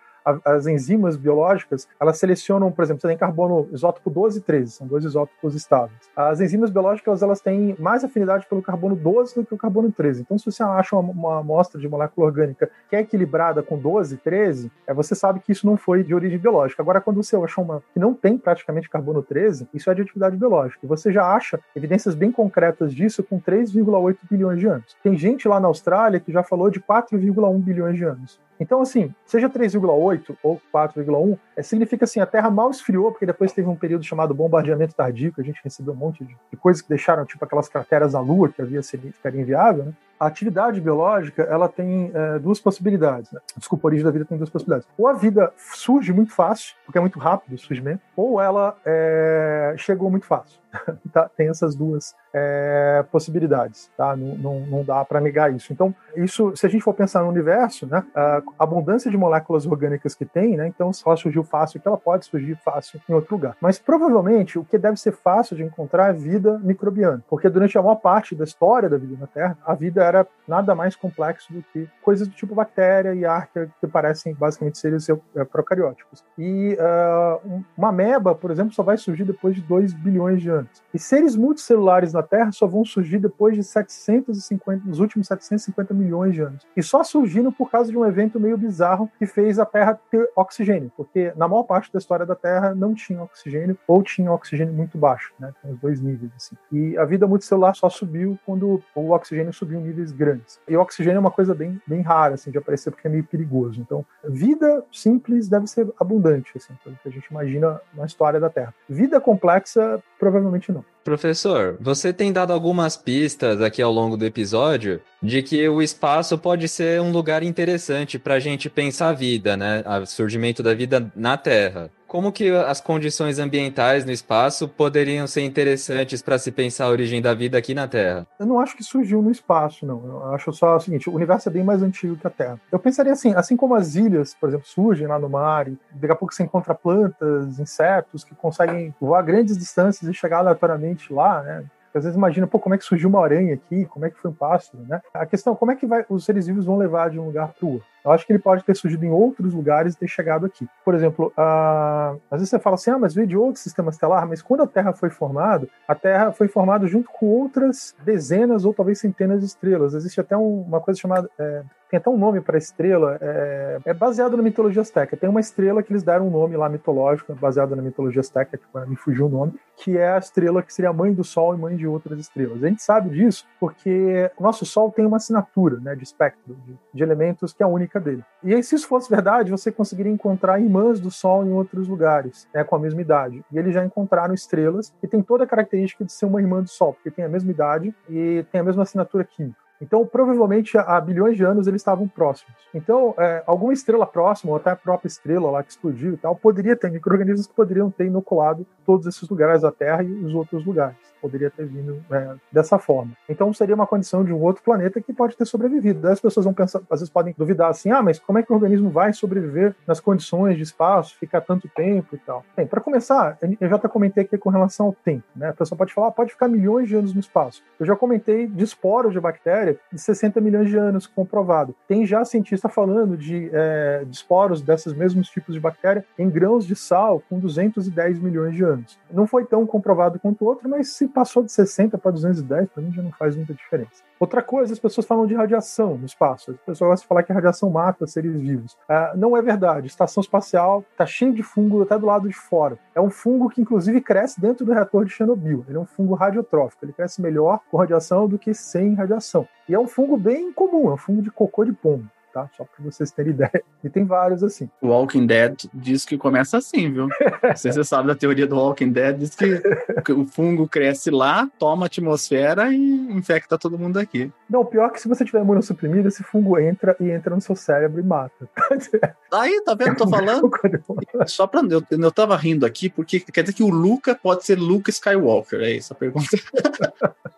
as enzimas biológicas, elas selecionam, por exemplo, você tem carbono isótopo 12 e 13, são dois isótopos estáveis. As enzimas biológicas, elas têm mais afinidade pelo carbono 12 do que o carbono 13. Então, se você acha uma, uma amostra de molécula orgânica que é equilibrada com 12, 13, é, você sabe que isso não foi de origem biológica. Agora, quando você acha uma que não tem praticamente carbono 13, isso é de atividade biológica. E você já acha evidências bem concretas disso com 3,8 bilhões de anos. Tem gente lá na Austrália que já falou de 4,1 bilhões de anos. Então, assim, seja 3,8 ou 4,1, é, significa assim, a Terra mal esfriou, porque depois teve um período chamado bombardeamento tardio, que a gente recebeu um monte de, coisas que deixaram, tipo aquelas crateras na Lua, que havia ficaria inviável, né? a atividade biológica ela tem é, duas possibilidades. Né? Desculpa, a origem da vida tem duas possibilidades. Ou a vida surge muito fácil, porque é muito rápido o surgimento, ou ela é, chegou muito fácil. [LAUGHS] tá? Tem essas duas é, possibilidades, tá? Não, não, não dá para negar isso. Então, isso, se a gente for pensar no universo, né, a abundância de moléculas orgânicas que tem, né, então se ela surgiu fácil, que ela pode surgir fácil em outro lugar. Mas provavelmente o que deve ser fácil de encontrar é vida microbiana, porque durante a maior parte da história da vida na Terra, a vida era nada mais complexo do que coisas do tipo bactéria e arca, que parecem basicamente seres é, procarióticos. E uh, uma ameba, por exemplo, só vai surgir depois de 2 bilhões de anos. E seres multicelulares na Terra só vão surgir depois de 750, nos últimos 750 milhões de anos. E só surgiram por causa de um evento meio bizarro que fez a Terra ter oxigênio, porque na maior parte da história da Terra não tinha oxigênio ou tinha oxigênio muito baixo, né? Tem os dois níveis assim. E a vida multicelular só subiu quando o oxigênio subiu em níveis grandes. E o oxigênio é uma coisa bem, bem rara assim de aparecer porque é meio perigoso. Então, vida simples deve ser abundante assim, pelo que a gente imagina na história da Terra. Vida complexa provavelmente não. Professor, você tem dado algumas pistas aqui ao longo do episódio de que o espaço pode ser um lugar interessante para a gente pensar a vida, né? O surgimento da vida na Terra. Como que as condições ambientais no espaço poderiam ser interessantes para se pensar a origem da vida aqui na Terra? Eu não acho que surgiu no espaço, não. Eu acho só o seguinte: o universo é bem mais antigo que a Terra. Eu pensaria assim, assim como as ilhas, por exemplo, surgem lá no mar, e daqui a pouco você encontra plantas, insetos que conseguem voar grandes distâncias e chegar aleatoriamente lá, né? Às vezes imagina, pô, como é que surgiu uma aranha aqui, como é que foi um pássaro, né? A questão, como é que vai, os seres vivos vão levar de um lugar para o outro? Eu acho que ele pode ter surgido em outros lugares e ter chegado aqui. Por exemplo, às vezes você fala assim, ah, mas veio de outro sistema estelar, mas quando a Terra foi formada, a Terra foi formada junto com outras dezenas ou talvez centenas de estrelas. Existe até um, uma coisa chamada é, tem até um nome para estrela, é, é, baseado na mitologia azteca. Tem uma estrela que eles deram um nome lá mitológico, baseado na mitologia azteca, que me fugiu o nome, que é a estrela que seria mãe do Sol e mãe de outras estrelas. A gente sabe disso porque o nosso Sol tem uma assinatura né, de espectro, de, de elementos que é a única dele. E aí, se isso fosse verdade, você conseguiria encontrar irmãs do Sol em outros lugares, né, com a mesma idade. E eles já encontraram estrelas que tem toda a característica de ser uma irmã do Sol, porque tem a mesma idade e tem a mesma assinatura química. Então, provavelmente, há bilhões de anos eles estavam próximos. Então, é, alguma estrela próxima, ou até a própria estrela lá que explodiu e tal, poderia ter micro-organismos que poderiam ter inoculado todos esses lugares da Terra e os outros lugares. Poderia ter vindo é, dessa forma. Então, seria uma condição de um outro planeta que pode ter sobrevivido. Daí as pessoas vão pensar, às vezes podem duvidar assim: ah, mas como é que o organismo vai sobreviver nas condições de espaço, ficar tanto tempo e tal? Bem, para começar, eu já até comentei aqui com relação ao tempo. Né? A pessoa pode falar, ah, pode ficar milhões de anos no espaço. Eu já comentei de esporos de bactérias de 60 milhões de anos comprovado. Tem já cientista falando de, é, de esporos desses mesmos tipos de bactéria em grãos de sal com 210 milhões de anos. Não foi tão comprovado quanto o outro, mas se passou de 60 para 210, para mim já não faz muita diferença. Outra coisa, as pessoas falam de radiação no espaço. As pessoas gostam de falar que a radiação mata seres vivos. Uh, não é verdade. A estação espacial está cheia de fungo até do lado de fora. É um fungo que, inclusive, cresce dentro do reator de Chernobyl. Ele é um fungo radiotrófico. Ele cresce melhor com radiação do que sem radiação. E é um fungo bem comum, é um fungo de cocô de pombo tá? Só para vocês terem [LAUGHS] ideia. E tem vários assim. O Walking Dead diz que começa assim, viu? [LAUGHS] Não sei se você sabe da teoria do Walking Dead, diz que [LAUGHS] o fungo cresce lá, toma a atmosfera e infecta todo mundo aqui. Não, pior que se você tiver imunossuprimido, esse fungo entra e entra no seu cérebro e mata. Aí, tá vendo? Tô falando. Só pra. Eu, eu tava rindo aqui, porque quer dizer que o Luca pode ser Luke Skywalker, é isso a pergunta.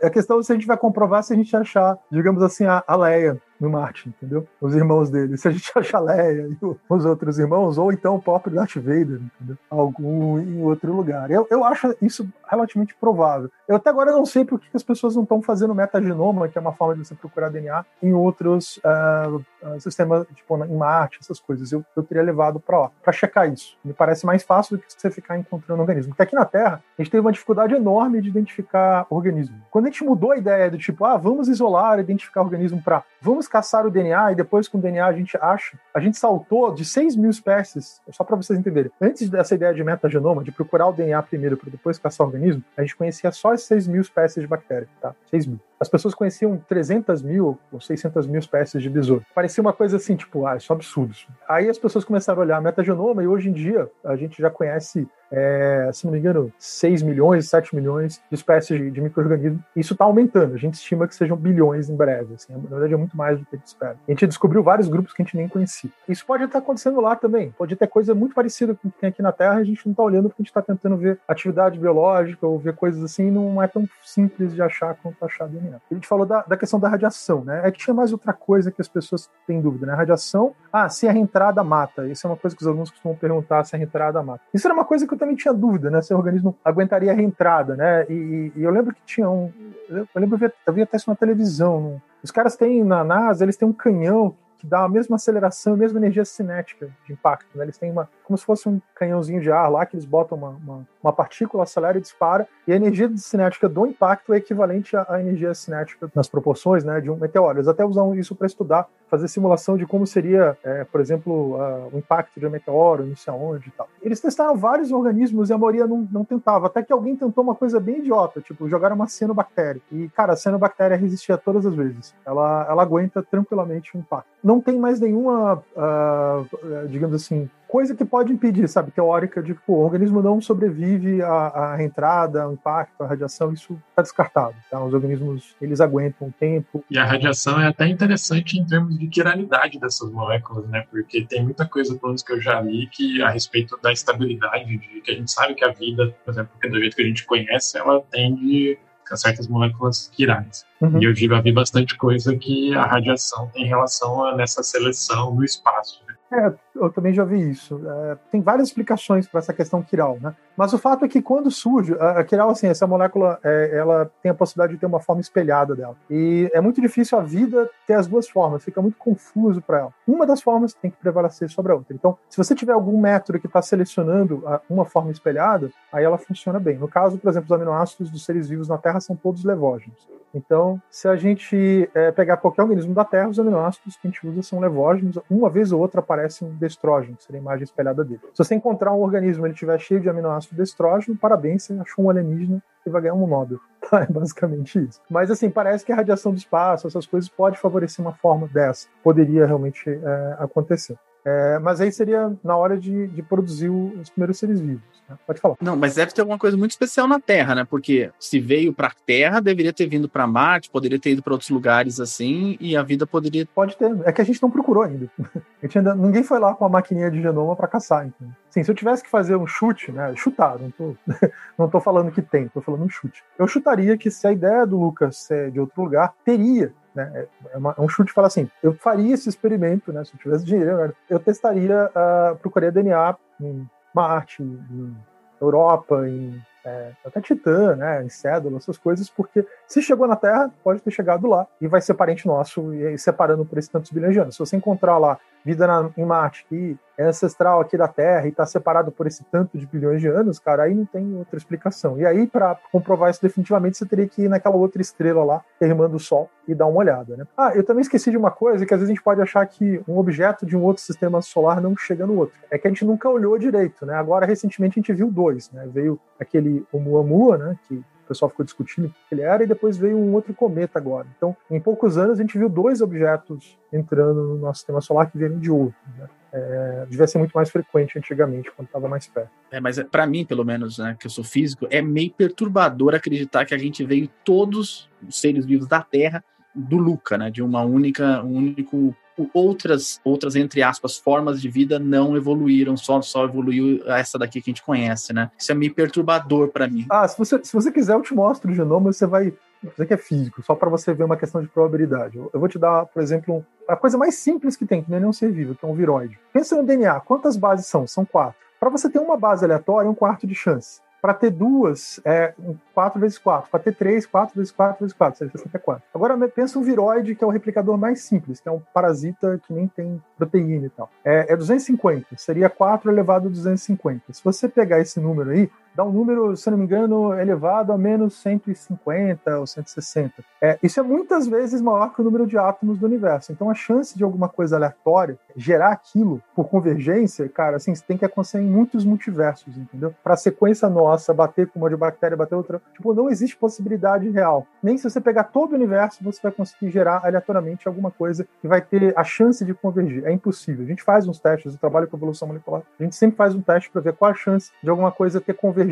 A questão é se a gente vai comprovar se a gente achar, digamos assim, a, a Leia no Martin, entendeu? Os irmãos dele. Se a gente [LAUGHS] achar Leia e os outros irmãos, ou então o próprio Darth Vader, entendeu? Algum em outro lugar. Eu, eu acho isso relativamente provável. Eu até agora não sei por que as pessoas não estão fazendo metagenoma, que é uma forma de você procurar DNA, em outros uh, sistemas, tipo em Marte, essas coisas. Eu, eu teria levado para lá, para checar isso. Me parece mais fácil do que você ficar encontrando organismo. Porque aqui na Terra, a gente teve uma dificuldade enorme de identificar organismo. Quando a gente mudou a ideia do tipo, ah, vamos isolar, identificar organismo para vamos caçar o DNA e depois com o DNA a gente acha. A gente saltou de 6 mil espécies, só para vocês entenderem. Antes dessa ideia de metagenoma, de procurar o DNA primeiro para depois caçar o organismo, a gente conhecia só as 6 mil espécies de bactéria, tá? 6 mil. As pessoas conheciam 300 mil ou 600 mil espécies de besouro. Parecia uma coisa assim, tipo, ah, isso é um absurdo. Aí as pessoas começaram a olhar metagenoma e hoje em dia a gente já conhece é, se não me engano, 6 milhões, 7 milhões de espécies de, de micro-organismos. Isso está aumentando. A gente estima que sejam bilhões em breve. Assim, na verdade, é muito mais do que a gente espera. A gente descobriu vários grupos que a gente nem conhecia. Isso pode estar acontecendo lá também. Pode ter coisa muito parecida com o que tem aqui na Terra. A gente não está olhando porque a gente está tentando ver atividade biológica ou ver coisas assim. Não é tão simples de achar quanto achar DNA. A gente falou da, da questão da radiação, né? É que tinha mais outra coisa que as pessoas têm dúvida, né? Radiação, ah, se a reentrada mata. Isso é uma coisa que os alunos costumam perguntar se a reentrada mata. Isso era uma coisa que eu também tinha dúvida, né? Se o organismo aguentaria a reentrada, né? E, e eu lembro que tinha um. Eu lembro que eu vi até isso na televisão. Os caras têm na NASA, eles têm um canhão que dá a mesma aceleração, a mesma energia cinética de impacto. Né? Eles têm uma, como se fosse um canhãozinho de ar lá, que eles botam uma, uma, uma partícula, acelera e dispara, e a energia cinética do impacto é equivalente à energia cinética nas proporções né, de um meteoro. Eles até usam isso para estudar, fazer simulação de como seria, é, por exemplo, o impacto de um meteoro, não sei aonde e tal. Eles testaram vários organismos e a maioria não, não tentava, até que alguém tentou uma coisa bem idiota, tipo, jogaram uma cianobactéria. E, cara, a cianobactéria resistia todas as vezes. Ela, ela aguenta tranquilamente o impacto não tem mais nenhuma, uh, digamos assim, coisa que pode impedir, sabe, teórica de que o organismo não sobrevive à, à entrada, ao impacto, à radiação, isso está descartado. Tá? Os organismos, eles aguentam o tempo. E a radiação é até interessante em termos de quiralidade dessas moléculas, né, porque tem muita coisa, pelo menos que eu já li, que a respeito da estabilidade, de que a gente sabe que a vida, por exemplo, do jeito que a gente conhece, ela tende certas moléculas quirais. Uhum. E eu já vi bastante coisa que a radiação tem relação a, nessa seleção no espaço. Né? É, eu também já vi isso. É, tem várias explicações para essa questão quiral, né? Mas o fato é que quando surge, a, quiral, assim, essa molécula, é, ela tem a possibilidade de ter uma forma espelhada dela. E é muito difícil a vida ter as duas formas, fica muito confuso para ela. Uma das formas tem que prevalecer sobre a outra. Então, se você tiver algum método que está selecionando uma forma espelhada, aí ela funciona bem. No caso, por exemplo, os aminoácidos dos seres vivos na Terra são todos levógenos. Então, se a gente é, pegar qualquer organismo da Terra, os aminoácidos que a gente usa são levógenos. Uma vez ou outra aparece um destrógeno, que seria a imagem espelhada dele. Se você encontrar um organismo ele estiver cheio de aminoácido destrógeno, parabéns, você achou um alienígena e vai ganhar um Nobel. [LAUGHS] Tá, é basicamente isso. Mas assim, parece que a radiação do espaço, essas coisas, pode favorecer uma forma dessa. Poderia realmente é, acontecer. É, mas aí seria na hora de, de produzir os primeiros seres vivos. Pode falar. Não, mas deve ter alguma coisa muito especial na Terra, né? Porque se veio para a Terra, deveria ter vindo para Marte, poderia ter ido para outros lugares assim, e a vida poderia. Pode ter. É que a gente não procurou ainda. [LAUGHS] ainda ninguém foi lá com a maquininha de genoma para caçar. Então. Sim, se eu tivesse que fazer um chute, né? Chutar, não tô, [LAUGHS] não tô falando que tem, tô falando um chute. Eu chutaria que se a ideia do Lucas ser de outro lugar, teria né? É, é, uma, é um chute fala assim: eu faria esse experimento, né? Se eu tivesse dinheiro, eu testaria, uh, procuraria DNA em Marte, em Europa, em é, até Titã, né, em Cédula, essas coisas, porque se chegou na Terra, pode ter chegado lá e vai ser parente nosso e separando por esses tantos bilhões de anos. Se você encontrar lá vida na, em Marte que é ancestral aqui da Terra e está separado por esse tanto de bilhões de anos, cara, aí não tem outra explicação. E aí, para comprovar isso definitivamente, você teria que ir naquela outra estrela lá, irmã do Sol, e dar uma olhada, né? Ah, eu também esqueci de uma coisa, que às vezes a gente pode achar que um objeto de um outro sistema solar não chega no outro. É que a gente nunca olhou direito, né? Agora, recentemente, a gente viu dois, né? Veio aquele Oumuamua, né? Que pessoal ficou discutindo o que ele era, e depois veio um outro cometa agora. Então, em poucos anos, a gente viu dois objetos entrando no nosso sistema solar que vieram de outro. Né? É, devia ser muito mais frequente antigamente, quando estava mais perto. É, mas é, para mim, pelo menos, né, que eu sou físico, é meio perturbador acreditar que a gente veio todos os seres vivos da Terra do Luca, né, de uma única, um único outras, outras entre aspas, formas de vida não evoluíram, só, só evoluiu essa daqui que a gente conhece, né? Isso é meio perturbador para mim. Ah, se você, se você quiser, eu te mostro o genoma, você vai. Você que é físico, só para você ver uma questão de probabilidade. Eu vou te dar, por exemplo, a coisa mais simples que tem, que não é nenhum ser vivo, que é um viroide. Pensa no DNA, quantas bases são? São quatro. Para você ter uma base aleatória, é um quarto de chance. Para ter duas, é 4 vezes 4. Para ter 3, 4 vezes 4 vezes 4, seria 64. Agora, pensa um viroide, que é o replicador mais simples, que é um parasita que nem tem proteína e tal. É, é 250, seria 4 elevado a 250. Se você pegar esse número aí, dá um número, se não me engano, elevado a menos 150 ou 160. É, isso é muitas vezes maior que o número de átomos do universo. Então a chance de alguma coisa aleatória gerar aquilo por convergência, cara, assim, tem que acontecer em muitos multiversos, entendeu? Para a sequência nossa bater com uma de bactéria, bater outra, tipo, não existe possibilidade real. Nem se você pegar todo o universo, você vai conseguir gerar aleatoriamente alguma coisa que vai ter a chance de convergir. É impossível. A gente faz uns testes, eu trabalho com evolução molecular, a gente sempre faz um teste para ver qual a chance de alguma coisa ter convergido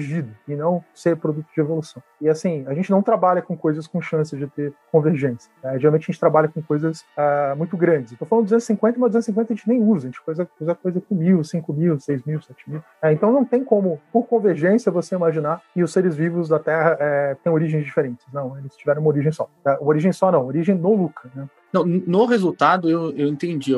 e não ser produto de evolução. E assim, a gente não trabalha com coisas com chance de ter convergência. Né? Geralmente a gente trabalha com coisas uh, muito grandes. Estou falando 250, mas 250 a gente nem usa. A gente usa, usa coisa com mil, cinco mil, seis mil, sete mil. É, então não tem como, por convergência, você imaginar que os seres vivos da Terra é, têm origens diferentes. Não, eles tiveram uma origem só. Tá? Origem só não, origem no Luca. Né? Não, no resultado eu, eu entendi,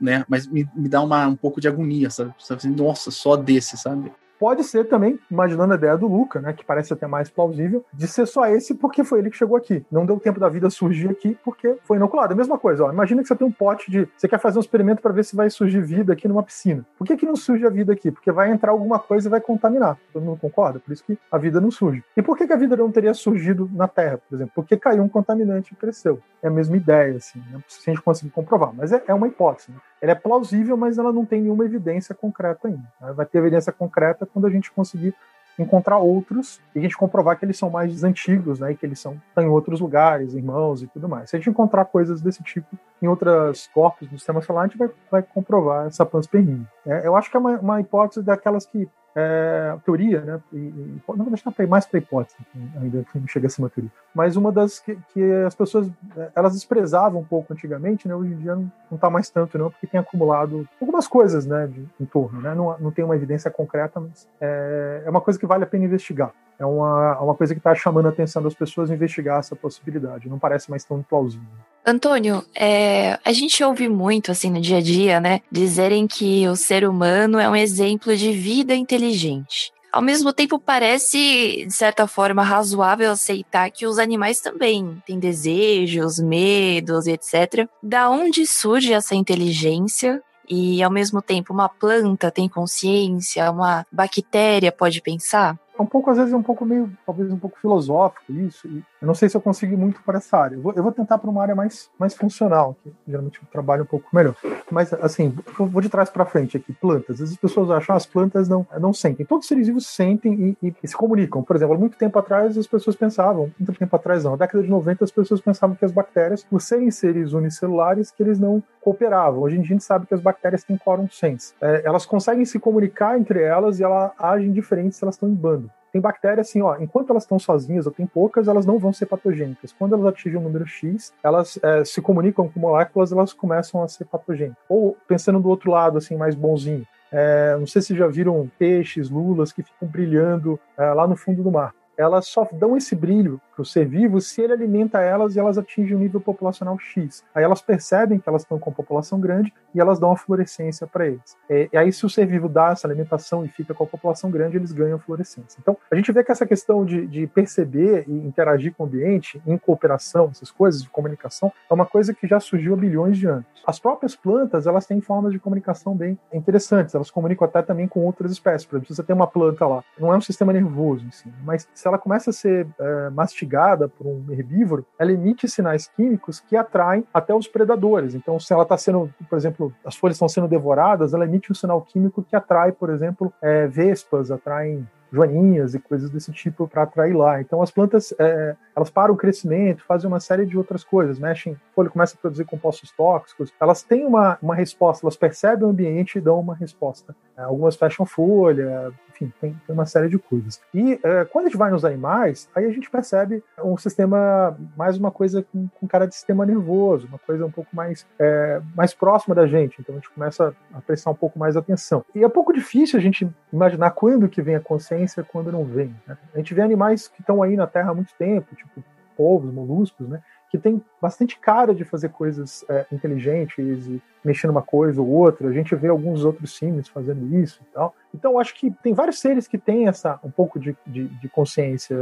né? Mas me, me dá uma, um pouco de agonia, sabe? Assim, Nossa, só desse, sabe? Pode ser também, imaginando a ideia do Luca, né, que parece até mais plausível, de ser só esse porque foi ele que chegou aqui. Não deu tempo da vida surgir aqui porque foi inoculado. A mesma coisa, ó, imagina que você tem um pote de. Você quer fazer um experimento para ver se vai surgir vida aqui numa piscina. Por que, que não surge a vida aqui? Porque vai entrar alguma coisa e vai contaminar. Todo mundo concorda? Por isso que a vida não surge. E por que, que a vida não teria surgido na Terra, por exemplo? Porque caiu um contaminante e cresceu. É a mesma ideia, assim, né? se a gente conseguir comprovar. Mas é, é uma hipótese. Né? Ela é plausível, mas ela não tem nenhuma evidência concreta ainda. Vai ter evidência concreta quando a gente conseguir encontrar outros e a gente comprovar que eles são mais antigos, né, e que eles são em outros lugares, irmãos e tudo mais. Se a gente encontrar coisas desse tipo em outros corpos do sistema solar, a gente vai, vai comprovar essa panspermia. É, eu acho que é uma, uma hipótese daquelas que é, teoria, né? E, e, não vou deixar mais para hipótese, ainda não chega a ser uma teoria. Mas uma das que, que, as pessoas elas desprezavam um pouco antigamente, né? Hoje em dia não, está mais tanto, não, porque tem acumulado algumas coisas, né? De, em torno, né? Não, não tem uma evidência concreta, mas é, é uma coisa que vale a pena investigar. É uma, uma coisa que está chamando a atenção das pessoas investigar essa possibilidade. Não parece mais tão plausível. Antônio, é, a gente ouve muito, assim, no dia a dia, né, dizerem que o ser humano é um exemplo de vida inteligente. Ao mesmo tempo, parece, de certa forma, razoável aceitar que os animais também têm desejos, medos, etc. Da onde surge essa inteligência? E, ao mesmo tempo, uma planta tem consciência, uma bactéria pode pensar? É um pouco, às vezes, um pouco meio, talvez um pouco filosófico isso. Eu não sei se eu consigo muito para essa área. Eu vou, eu vou tentar para uma área mais, mais funcional, que geralmente eu trabalho um pouco melhor. Mas, assim, eu vou de trás para frente aqui. Plantas. Às vezes as pessoas acham que as plantas não, não sentem. Todos os seres vivos sentem e, e, se comunicam. Por exemplo, há muito tempo atrás as pessoas pensavam, muito tempo atrás não, na década de 90 as pessoas pensavam que as bactérias, por serem seres unicelulares, que eles não cooperavam. Hoje em dia a gente sabe que as bactérias têm quorum sense. É, elas conseguem se comunicar entre elas e elas agem diferente se elas estão em bando. Tem bactérias assim, ó, enquanto elas estão sozinhas ou tem poucas, elas não vão ser patogênicas. Quando elas atingem um número X, elas é, se comunicam com moléculas, elas começam a ser patogênicas. Ou pensando do outro lado, assim, mais bonzinho. É, não sei se já viram peixes, lulas que ficam brilhando é, lá no fundo do mar elas só dão esse brilho para o ser vivo se ele alimenta elas e elas atingem um nível populacional X. Aí elas percebem que elas estão com população grande e elas dão a fluorescência para eles. É, e aí, se o ser vivo dá essa alimentação e fica com a população grande, eles ganham fluorescência. Então, a gente vê que essa questão de, de perceber e interagir com o ambiente, em cooperação, essas coisas de comunicação, é uma coisa que já surgiu há bilhões de anos. As próprias plantas, elas têm formas de comunicação bem interessantes. Elas comunicam até também com outras espécies. Por exemplo, você tem uma planta lá, não é um sistema nervoso, assim, mas se ela começa a ser é, mastigada por um herbívoro, ela emite sinais químicos que atraem até os predadores. Então, se ela está sendo, por exemplo, as folhas estão sendo devoradas, ela emite um sinal químico que atrai, por exemplo, é, vespas, atraem joaninhas e coisas desse tipo para atrair lá. Então as plantas é, elas param o crescimento, fazem uma série de outras coisas, mexem, folha começa a produzir compostos tóxicos. Elas têm uma, uma resposta, elas percebem o ambiente e dão uma resposta. É, algumas fecham folha, enfim, tem, tem, uma série de coisas. E é, quando a gente vai nos animais, aí a gente percebe um sistema, mais uma coisa com, com cara de sistema nervoso, uma coisa um pouco mais, é, mais próxima da gente. Então a gente começa a prestar um pouco mais atenção. E é pouco difícil a gente imaginar quando que vem a consciência quando não vem. Né? A gente vê animais que estão aí na Terra há muito tempo, tipo polvos, moluscos, né? Que tem bastante cara de fazer coisas é, inteligentes e mexer numa coisa ou outra. A gente vê alguns outros símios fazendo isso e tal. Então, acho que tem vários seres que têm essa um pouco de, de, de consciência.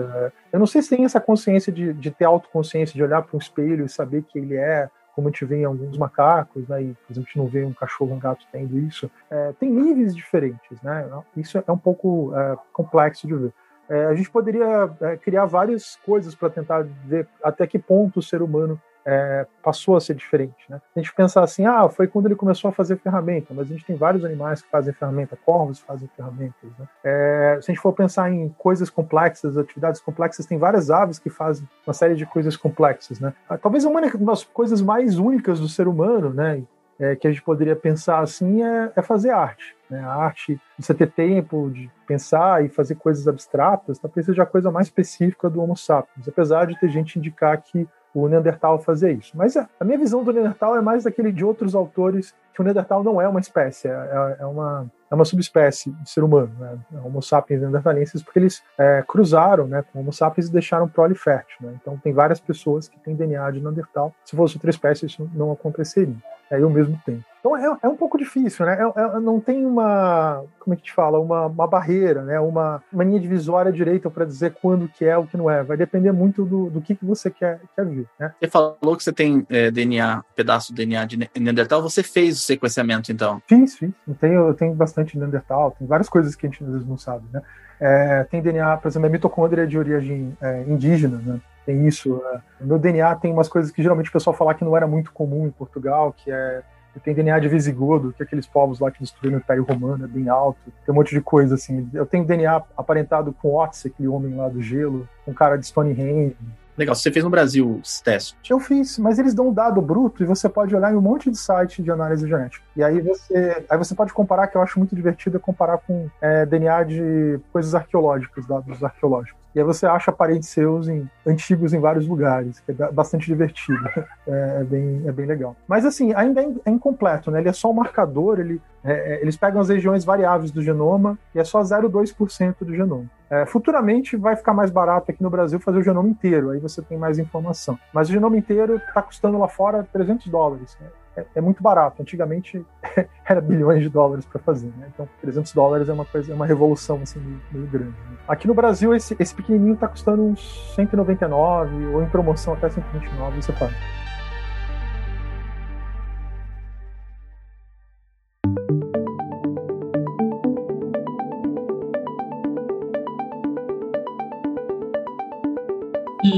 Eu não sei se tem essa consciência de, de ter autoconsciência, de olhar para um espelho e saber que ele é como a gente vê em alguns macacos, né, e, por exemplo, a gente não vê um cachorro, um gato tendo isso, é, tem níveis diferentes, né? Isso é um pouco é, complexo de ver. É, a gente poderia é, criar várias coisas para tentar ver até que ponto o ser humano é, passou a ser diferente. Né? A gente pensar assim, ah, foi quando ele começou a fazer ferramenta, mas a gente tem vários animais que fazem ferramenta, corvos fazem ferramentas. Né? É, se a gente for pensar em coisas complexas, atividades complexas, tem várias aves que fazem uma série de coisas complexas. Né? Ah, talvez uma das coisas mais únicas do ser humano, né, é, que a gente poderia pensar assim, é, é fazer arte. Né? A arte, você ter tempo de pensar e fazer coisas abstratas, talvez seja a coisa mais específica do Homo sapiens, apesar de ter gente indicar que o Neandertal fazia isso. Mas a minha visão do Neandertal é mais daquele de outros autores que o Neandertal não é uma espécie, é, é, é uma, é uma subespécie de ser humano, né? Homo sapiens neandertalenses, porque eles é, cruzaram né, com Homo sapiens e deixaram prole fértil. Né? Então tem várias pessoas que têm DNA de Neandertal. Se fosse outra espécie, isso não aconteceria. É eu mesmo tenho. Então é, é um pouco difícil, né? É, é, não tem uma, como é que te fala, uma, uma barreira, né? Uma, uma linha divisória direita para dizer quando que é o que não é. Vai depender muito do, do que, que você quer, quer ver, né? Você falou que você tem é, DNA, pedaço do DNA de Neandertal. Você fez o sequenciamento, então? Fiz, fiz. Eu tenho, eu tenho bastante Neandertal. Tem várias coisas que a gente às vezes não sabe, né? É, tem DNA, por exemplo, a mitocôndria é de origem é, indígena, né? Tem isso. É. meu DNA tem umas coisas que geralmente o pessoal fala que não era muito comum em Portugal, que é tem DNA de visigodo, que é aqueles povos lá que destruíram o Império Romano, é bem alto. Tem um monte de coisa, assim. Eu tenho DNA aparentado com Otis, aquele homem lá do gelo, um cara de Stonehenge. Legal, você fez no Brasil esse teste? Eu fiz, mas eles dão um dado bruto e você pode olhar em um monte de site de análise genética. E aí você, aí você pode comparar, que eu acho muito divertido, é comparar com é, DNA de coisas arqueológicas, dados arqueológicos. E aí você acha parentes seus em, antigos em vários lugares, que é bastante divertido. [LAUGHS] É, é bem, é bem legal. Mas assim, ainda é, é incompleto, né? Ele é só um marcador, ele, é, é eles pegam as regiões variáveis do genoma e é só 0,2% do genoma. É, futuramente vai ficar mais barato aqui no Brasil fazer o genoma inteiro, aí você tem mais informação. Mas o genoma inteiro está custando lá fora 300 dólares. Né? é, é, muito barato. Antigamente [LAUGHS] era bilhões de dólares para fazer, né? Então 300 dólares é uma coisa, é uma revolução assim meio, grande. Né? Aqui no Brasil esse, esse pequenininho está custando uns 199 ou em promoção até 129 você paga.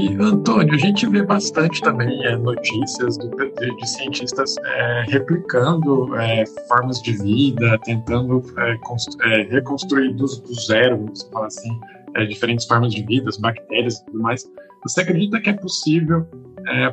E, Antônio, a gente vê bastante também é, notícias do, de, de, cientistas é, replicando é, formas de vida, tentando é, é, reconstruir do, do zero, vamos falar assim, é, diferentes formas de vida, as bactérias e tudo mais. Você acredita que é possível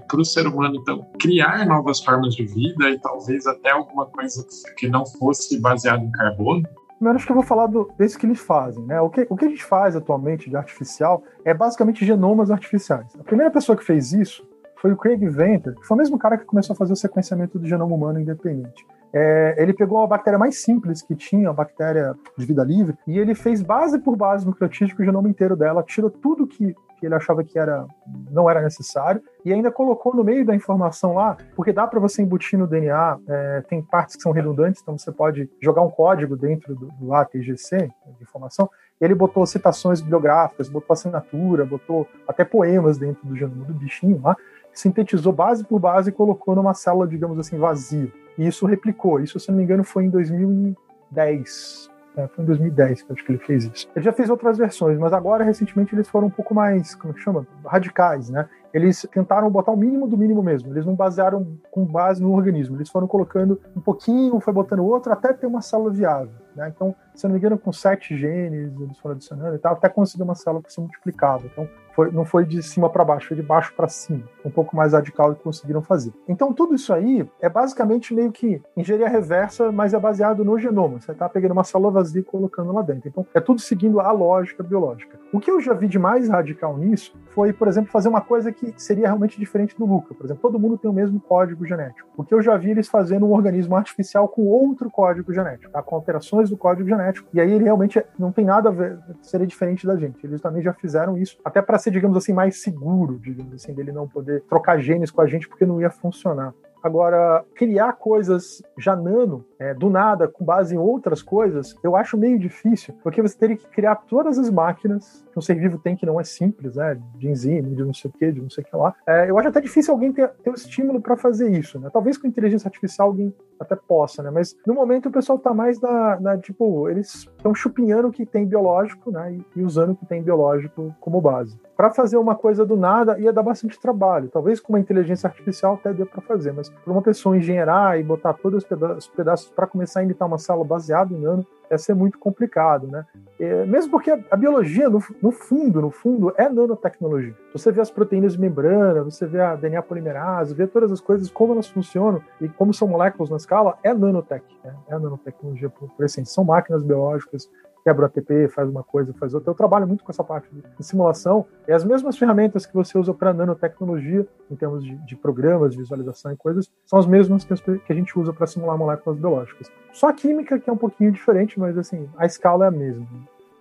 para o ser humano, então, criar novas formas de vida e talvez até alguma coisa que não fosse baseada em carbono? Primeiro, acho que eu vou falar do, desse que eles fazem. Né? O, que, o que a gente faz atualmente de artificial é basicamente genomas artificiais. A primeira pessoa que fez isso foi o Craig Venter, que foi o mesmo cara que começou a fazer o sequenciamento do genoma humano independente. É, ele pegou a bactéria mais simples que tinha, a bactéria de vida livre, e ele fez base por base nucleotídico o genoma inteiro dela, tirou tudo que que ele achava que era, não era necessário, e ainda colocou no meio da informação lá, porque dá para você embutir no DNA, é, tem partes que são redundantes, então você pode jogar um código dentro do, do ATGC, de informação, ele botou citações bibliográficas, botou assinatura, botou até poemas dentro do genoma do bichinho lá, sintetizou base por base e colocou numa célula, digamos assim, vazia. E isso replicou. Isso, se não me engano, foi em 2010, é, foi em 2010 que acho que ele fez isso. Ele já fez outras versões, mas agora, recentemente, eles foram um pouco mais, como é chama? Radicais, né? Eles tentaram botar o mínimo do mínimo mesmo. Eles não basearam com base no organismo. Eles foram colocando um pouquinho, foi botando outro, até ter uma célula viável. Né? Então, se não me engano, com sete genes, eles foram adicionando e tal, até conseguir uma célula que se multiplicava. Então, foi, não foi de cima para baixo, foi de baixo para cima. Um pouco mais radical que conseguiram fazer. Então, tudo isso aí é basicamente meio que engenharia reversa, mas é baseado no genoma. Você está pegando uma célula vazia e colocando lá dentro. Então, é tudo seguindo a lógica biológica. O que eu já vi de mais radical nisso foi, por exemplo, fazer uma coisa que seria realmente diferente do Luca. Por exemplo, todo mundo tem o mesmo código genético. O que eu já vi eles fazendo um organismo artificial com outro código genético, tá? com alterações do código genético. E aí ele realmente não tem nada a ver, seria diferente da gente. Eles também já fizeram isso, até para ser, digamos assim, mais seguro, digamos assim, dele não poder trocar genes com a gente porque não ia funcionar. Agora, criar coisas já nano, é, do nada, com base em outras coisas, eu acho meio difícil, porque você teria que criar todas as máquinas que um ser vivo tem, que não é simples, né? De enzima, de não sei o que, de não sei o que lá. É, eu acho até difícil alguém ter, ter o estímulo para fazer isso, né? Talvez com inteligência artificial alguém até possa, né? Mas no momento o pessoal tá mais na, na tipo, eles estão chupinhando o que tem biológico, né? E, e usando o que tem biológico como base. Para fazer uma coisa do nada ia dar bastante trabalho. Talvez com uma inteligência artificial até dê para fazer, mas para uma pessoa engenheirar e botar todos os pedaços, pedaços para começar a imitar uma célula baseada em nano, ia ser muito complicado, né? É, mesmo porque a, a biologia, no, no, fundo, no fundo, é nanotecnologia. Você vê as proteínas de membrana, você vê a DNA polimerase, vê todas as coisas, como elas funcionam e como são moléculas na escala, é nanotec, né? é nanotecnologia por, por essência. São máquinas biológicas quebra ATP, faz uma coisa, faz outra. Eu trabalho muito com essa parte de simulação. E as mesmas ferramentas que você usa para nanotecnologia, em termos de, de, programas, visualização e coisas, são as mesmas que, que a gente usa para simular moléculas biológicas. Só a química que é um pouquinho diferente, mas assim, a escala é a mesma.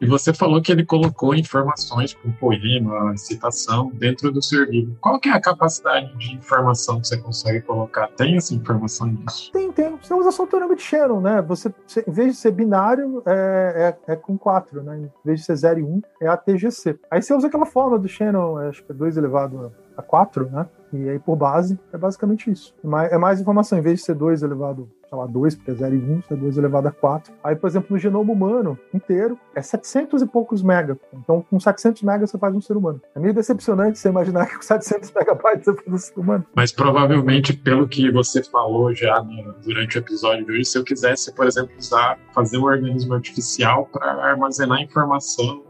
E você falou que ele colocou informações com poema, citação dentro do seu livro. Qual que é a capacidade de informação que você consegue colocar? Tem essa informação disso? Tem, tem. Você usa só o teorema de Shannon, né? Você, você, em vez de ser binário, é, é, é com 4, né? Em vez de ser 0 e 1, um, é a TGC. Aí você usa aquela forma do Shannon, acho que é 2 elevado a 4, né? E aí, por base, é basicamente isso. É mais informação. Em vez de ser 2 elevado sei lá, 2, porque é 0 e 1, isso é 2 elevado a 4. Aí, por exemplo, no genoma humano inteiro, é 700 e poucos mega. Então, com 700 megas você faz um ser humano. É meio decepcionante você imaginar que com 700 megabytes você faz um ser humano. Mas provavelmente, pelo que você falou já durante o episódio de hoje, se eu quisesse, por exemplo, usar, fazer um organismo artificial para armazenar informação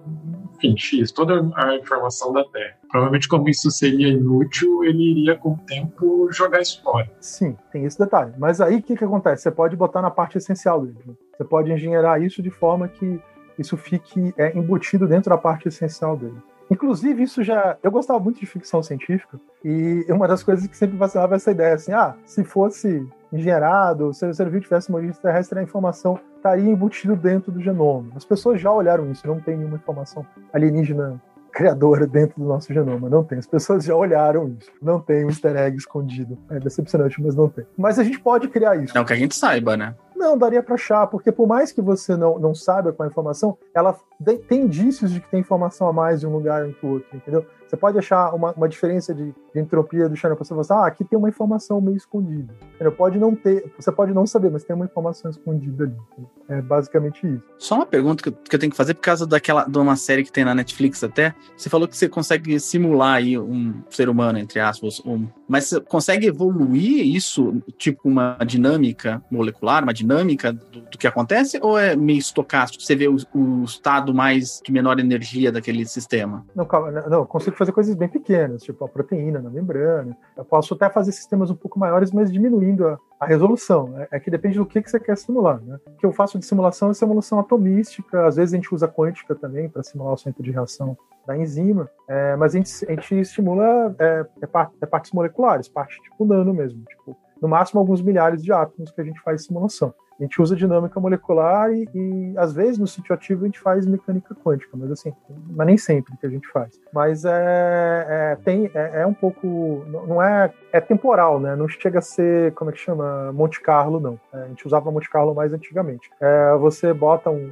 X, toda a informação da Terra. Provavelmente, como isso seria inútil, ele iria, com o tempo, jogar isso fora. Sim, tem esse detalhe. Mas aí, o que, que acontece? Você pode botar na parte essencial dele. Você pode engenheirar isso de forma que isso fique é, embutido dentro da parte essencial dele. Inclusive, isso já. Eu gostava muito de ficção científica, e uma das coisas que sempre vacilava essa ideia assim: ah, se fosse engenhado, se o ser vivo tivesse uma origem terrestre, a informação estaria embutido dentro do genoma. As pessoas já olharam isso, não tem nenhuma informação alienígena criadora dentro do nosso genoma. Não tem. As pessoas já olharam isso. Não tem um easter egg escondido. É decepcionante, mas não tem. Mas a gente pode criar isso. Não que a gente saiba, né? Não, daria para achar, porque por mais que você não, não saiba qual a informação, ela tem indícios de que tem informação a mais de um lugar o outro, entendeu? Você pode achar uma, uma diferença de, de entropia do channel, você falar, ah, aqui tem uma informação meio escondida. Entendeu? Pode não ter, você pode não saber, mas tem uma informação escondida ali. É basicamente isso. Só uma pergunta que eu, que eu tenho que fazer por causa daquela de uma série que tem na Netflix até. Você falou que você consegue simular aí um ser humano, entre aspas, um, mas você consegue evoluir isso, tipo uma dinâmica molecular, uma dinâmica do, do que acontece, ou é meio estocástico? Você vê o, o estado mais de menor energia daquele sistema? Não, calma, não, eu consigo fazer coisas bem pequenas, tipo a proteína na membrana. Eu posso até fazer sistemas um pouco maiores, mas diminuindo a, a resolução. É, é, que depende do que, que você quer simular. Né? O que eu faço de simulação é simulação atomística, às vezes a gente usa quântica também para simular o centro de reação da enzima, é, mas a gente, a gente estimula é, é, parte, é partes moleculares, parte tipo nano mesmo, tipo, no máximo alguns milhares de átomos que a gente faz simulação. A gente usa dinâmica molecular e, e, às vezes no sítio ativo a gente faz mecânica quântica, mas assim, mas nem sempre que a gente faz. Mas é, é tem é, é, um pouco não é é temporal, né? Não chega a ser como é que chama Monte Carlo não. É, a gente usava Monte Carlo mais antigamente. É, você bota um,